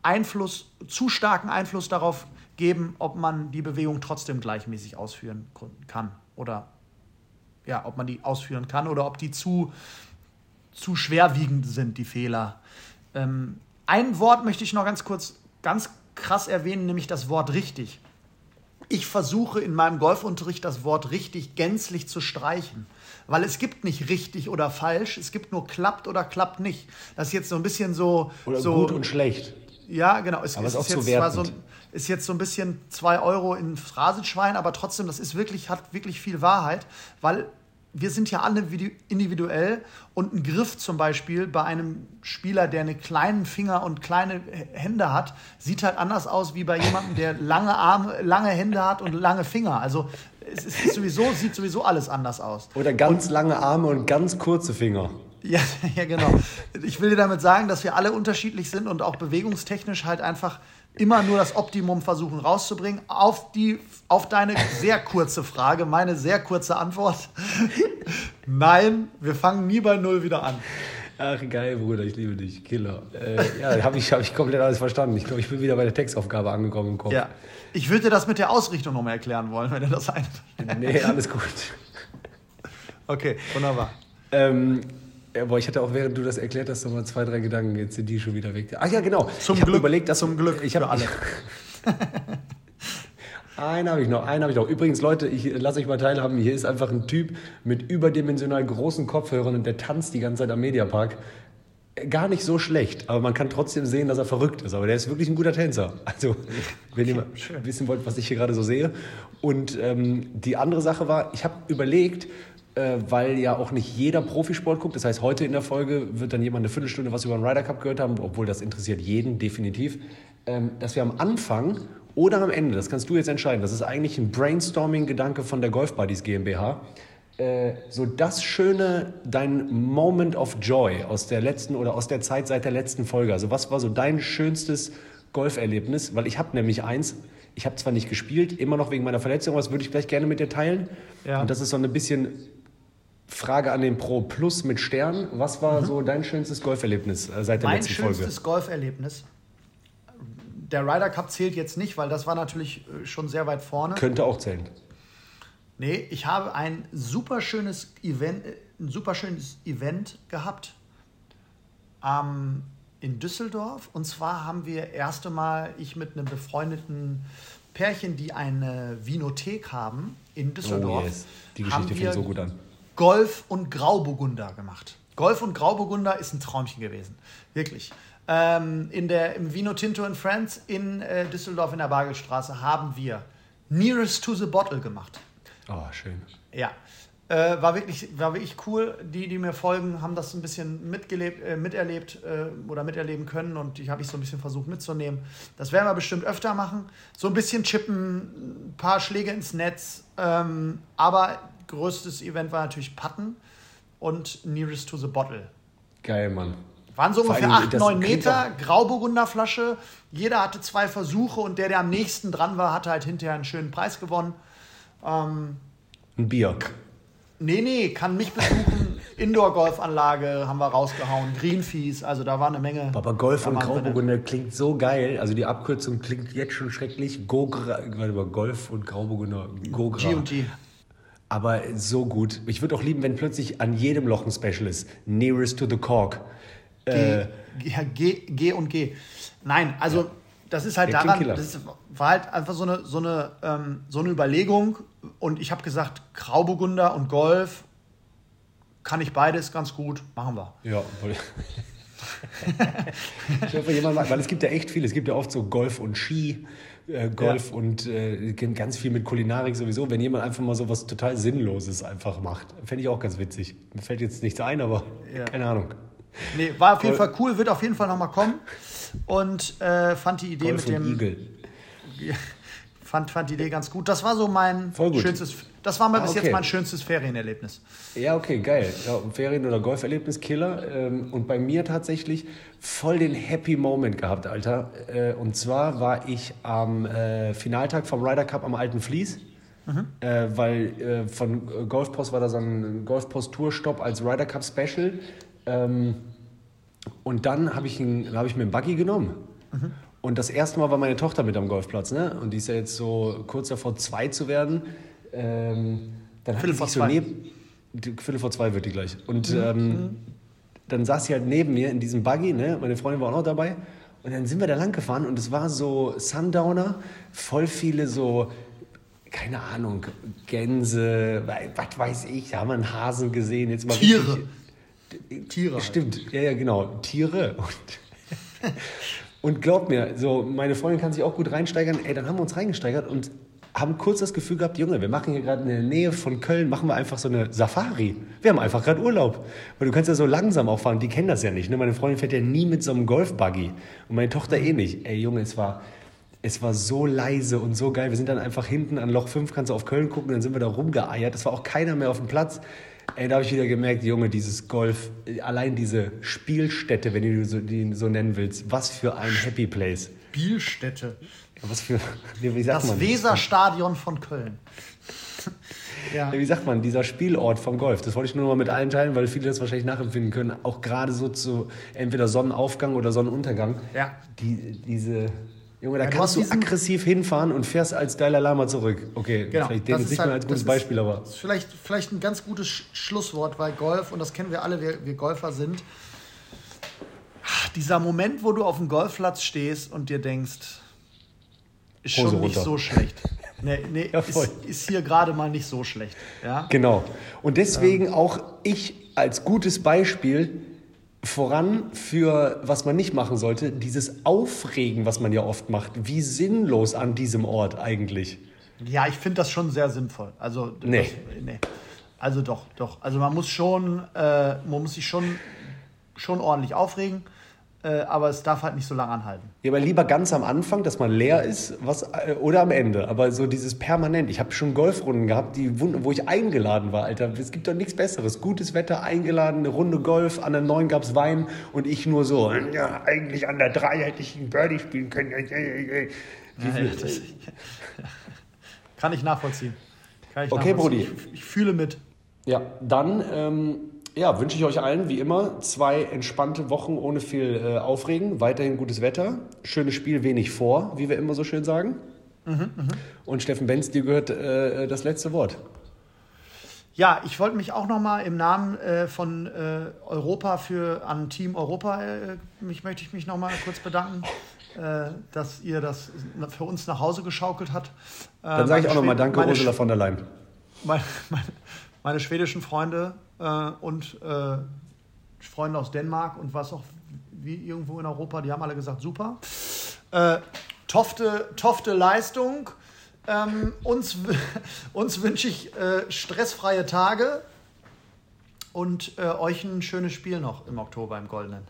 Einfluss, zu starken Einfluss darauf geben, ob man die Bewegung trotzdem gleichmäßig ausführen kann oder ja, ob man die ausführen kann oder ob die zu, zu schwerwiegend sind, die Fehler. Ähm, ein Wort möchte ich noch ganz kurz, ganz krass erwähnen, nämlich das Wort richtig. Ich versuche in meinem Golfunterricht das Wort richtig gänzlich zu streichen, weil es gibt nicht richtig oder falsch, es gibt nur klappt oder klappt nicht. Das ist jetzt so ein bisschen so. Oder so, gut und schlecht. Ja, genau. Es, aber es ist, ist, jetzt so, ist jetzt so ein bisschen zwei Euro in Phrasenschwein, aber trotzdem, das ist wirklich, hat wirklich viel Wahrheit, weil wir sind ja alle individuell und ein Griff zum Beispiel bei einem Spieler, der einen kleinen Finger und kleine Hände hat, sieht halt anders aus wie bei jemandem, der lange Arme, lange Hände hat und lange Finger. Also es ist sowieso, sieht sowieso alles anders aus. Oder ganz und, lange Arme und ganz kurze Finger. Ja, ja, genau. Ich will dir damit sagen, dass wir alle unterschiedlich sind und auch bewegungstechnisch halt einfach immer nur das Optimum versuchen rauszubringen. Auf, die, auf deine sehr kurze Frage, meine sehr kurze Antwort. Nein, wir fangen nie bei Null wieder an. Ach, geil, Bruder, ich liebe dich. Killer. Äh, ja, habe ich, hab ich komplett alles verstanden. Ich glaube, ich bin wieder bei der Textaufgabe angekommen im Kopf. Ja. Ich würde dir das mit der Ausrichtung nochmal erklären wollen, wenn du das ein. nee, alles gut. Okay, wunderbar. Ähm, ja, boah, ich hatte auch, während du das erklärt hast, noch mal zwei, drei Gedanken. Jetzt sind die schon wieder weg. Ach ja, genau. Zum ich Glück. überlegt, dass zum Glück ich habe alle. einen habe ich noch, einen habe ich noch. Übrigens, Leute, ich lasse euch mal teilhaben. Hier ist einfach ein Typ mit überdimensional großen Kopfhörern und der tanzt die ganze Zeit am Mediapark. Gar nicht so schlecht, aber man kann trotzdem sehen, dass er verrückt ist. Aber der ist wirklich ein guter Tänzer. Also, wenn ihr mal wissen wollt, was ich hier gerade so sehe. Und ähm, die andere Sache war, ich habe überlegt, äh, weil ja auch nicht jeder Profisport guckt. Das heißt, heute in der Folge wird dann jemand eine Viertelstunde was über den Ryder Cup gehört haben, obwohl das interessiert jeden definitiv. Ähm, dass wir am Anfang oder am Ende, das kannst du jetzt entscheiden, das ist eigentlich ein Brainstorming-Gedanke von der Golf Buddies GmbH, äh, so das schöne, dein Moment of Joy aus der letzten oder aus der Zeit seit der letzten Folge. Also was war so dein schönstes Golferlebnis? Weil ich habe nämlich eins, ich habe zwar nicht gespielt, immer noch wegen meiner Verletzung, aber das würde ich gleich gerne mit dir teilen. Ja. Und das ist so ein bisschen Frage an den Pro Plus mit Stern. Was war mhm. so dein schönstes Golferlebnis äh, seit der mein letzten Folge? Mein schönstes Golferlebnis. Der Ryder Cup zählt jetzt nicht, weil das war natürlich äh, schon sehr weit vorne. Könnte auch zählen. Nee, ich habe ein super schönes Event, äh, ein super schönes Event gehabt ähm, in Düsseldorf. Und zwar haben wir erste Mal, ich mit einem befreundeten Pärchen, die eine Vinothek haben in Düsseldorf. Oh yes. Die Geschichte fängt so gut an Golf und Grauburgunder gemacht. Golf und Grauburgunder ist ein Traumchen gewesen. Wirklich. Ähm, in der, Im Vino Tinto in France in äh, Düsseldorf in der Bargelstraße haben wir Nearest to the Bottle gemacht. Oh, schön. Ja. Äh, war, wirklich, war wirklich cool. Die, die mir folgen, haben das ein bisschen mitgelebt, äh, miterlebt äh, oder miterleben können und die habe ich so ein bisschen versucht mitzunehmen. Das werden wir bestimmt öfter machen. So ein bisschen chippen, ein paar Schläge ins Netz. Ähm, aber größtes Event war natürlich Patten und Nearest to the Bottle. Geil, Mann. Waren so ungefähr 8, 9 Meter, Grauburgunder Flasche. Jeder hatte zwei Versuche und der, der am nächsten dran war, hatte halt hinterher einen schönen Preis gewonnen. Ähm, ein Bier. Nee, nee, kann mich besuchen. Indoor-Golfanlage haben wir rausgehauen. Greenfees, also da war eine Menge. Aber Golf und Grauburgunder klingt so geil. Also die Abkürzung klingt jetzt schon schrecklich. Gogra, warte mal, Golf und Grauburgunder. Gogra. G&G. Aber so gut. Ich würde auch lieben, wenn plötzlich an jedem Loch ein Special ist. Nearest to the Cork. G, äh, G, G und G. Nein, also ja. das ist halt Der daran, das war halt einfach so eine, so eine, ähm, so eine Überlegung. Und ich habe gesagt, Grauburgunder und Golf kann ich beides ganz gut, machen wir. Ja, ich hoffe, jemand mag, weil es gibt ja echt viel. Es gibt ja oft so Golf und Ski äh, Golf ja. und äh, ganz viel mit Kulinarik sowieso. Wenn jemand einfach mal so was total Sinnloses einfach macht, fände ich auch ganz witzig. Mir fällt jetzt nichts ein, aber ja. keine Ahnung. Nee, war auf jeden Fall cool, wird auf jeden Fall nochmal kommen. Und äh, fand die Idee Golf mit dem. Igel. Fand, fand die Idee ganz gut. Das war so mein schönstes. Das war mal ah, bis okay. jetzt mein schönstes Ferienerlebnis. Ja, okay, geil. Ja, Ferien- oder Golferlebnis, Killer. Ähm, und bei mir tatsächlich voll den Happy Moment gehabt, Alter. Äh, und zwar war ich am äh, Finaltag vom Ryder Cup am Alten Fließ. Mhm. Äh, weil von Golfpost war da so ein Golfpost-Tourstopp als Ryder Cup Special. Ähm, und dann habe ich, hab ich mir einen Buggy genommen. Mhm. Und das erste Mal war meine Tochter mit am Golfplatz, ne? Und die ist ja jetzt so kurz davor, zwei zu werden. Ähm, dann Viertel vor zwei. So neben, Viertel vor zwei wird die gleich. Und mhm. ähm, dann saß sie halt neben mir in diesem Buggy, ne? Meine Freundin war auch noch dabei. Und dann sind wir da lang gefahren und es war so Sundowner, voll viele so, keine Ahnung, Gänse, was weiß ich, da haben wir einen Hasen gesehen. Jetzt mal Tiere. Richtig, Tiere. Halt. Stimmt, ja, ja, genau, Tiere. Und Und glaubt mir, so meine Freundin kann sich auch gut reinsteigern. Ey, dann haben wir uns reingesteigert und haben kurz das Gefühl gehabt, Junge, wir machen hier gerade in der Nähe von Köln, machen wir einfach so eine Safari. Wir haben einfach gerade Urlaub. Weil du kannst ja so langsam auch fahren, die kennen das ja nicht. Ne? Meine Freundin fährt ja nie mit so einem Golfbuggy und meine Tochter eh nicht. Ey, Junge, es war, es war so leise und so geil. Wir sind dann einfach hinten an Loch 5, kannst du auf Köln gucken, dann sind wir da rumgeeiert. Es war auch keiner mehr auf dem Platz. Ey, da habe ich wieder gemerkt, Junge, dieses Golf, allein diese Spielstätte, wenn du die so nennen willst, was für ein Happy Place. Spielstätte. Was für, wie sagt das man? Weserstadion von Köln. ja. Wie sagt man, dieser Spielort vom Golf. Das wollte ich nur mal mit allen teilen, weil viele das wahrscheinlich nachempfinden können. Auch gerade so zu entweder Sonnenaufgang oder Sonnenuntergang. Ja. Die, diese Junge, da ja, kannst du aggressiv hinfahren und fährst als Dalai Lama zurück. Okay, genau, vielleicht den nicht halt, mehr als gutes Beispiel, aber. ist vielleicht, vielleicht ein ganz gutes Schlusswort, weil Golf, und das kennen wir alle, wir, wir Golfer sind, dieser Moment, wo du auf dem Golfplatz stehst und dir denkst, ist schon nicht so schlecht. Nee, nee ja, ist, ist, hier gerade mal nicht so schlecht. Ja? Genau. Und deswegen ähm. auch ich als gutes Beispiel voran für, was man nicht machen sollte, dieses Aufregen, was man ja oft macht. Wie sinnlos an diesem Ort eigentlich. Ja, ich finde das schon sehr sinnvoll. Also, nee. Das, nee. Also doch, doch. Also man muss schon, äh, man muss sich schon, schon ordentlich aufregen. Äh, aber es darf halt nicht so lange anhalten. Ja, aber lieber ganz am Anfang, dass man leer ist, was, äh, oder am Ende. Aber so dieses permanent. Ich habe schon Golfrunden gehabt, die, wo ich eingeladen war, Alter. Es gibt doch nichts Besseres. Gutes Wetter, eingeladen, eine Runde Golf, an der 9 gab es Wein und ich nur so, ja, eigentlich an der 3 hätte ich einen Birdie spielen können. Wie viel, ja, das, kann ich nachvollziehen. Kann ich okay, Brudi. Ich, ich, fühle mit. Ja, dann ähm, ja, wünsche ich euch allen wie immer zwei entspannte Wochen ohne viel äh, Aufregen, weiterhin gutes Wetter, schönes Spiel, wenig vor, wie wir immer so schön sagen. Mhm, mh. Und Steffen Benz, dir gehört äh, das letzte Wort. Ja, ich wollte mich auch nochmal im Namen äh, von äh, Europa für an Team Europa äh, mich möchte ich mich nochmal kurz bedanken, äh, dass ihr das für uns nach Hause geschaukelt habt. Dann sage ich auch nochmal Danke, Ursula von der Leyen. Meine, meine, meine schwedischen Freunde äh, und äh, Freunde aus Dänemark und was auch wie irgendwo in Europa, die haben alle gesagt, super. Äh, tofte, tofte Leistung. Ähm, uns, uns wünsche ich äh, stressfreie Tage und äh, euch ein schönes Spiel noch im Oktober im Goldenen.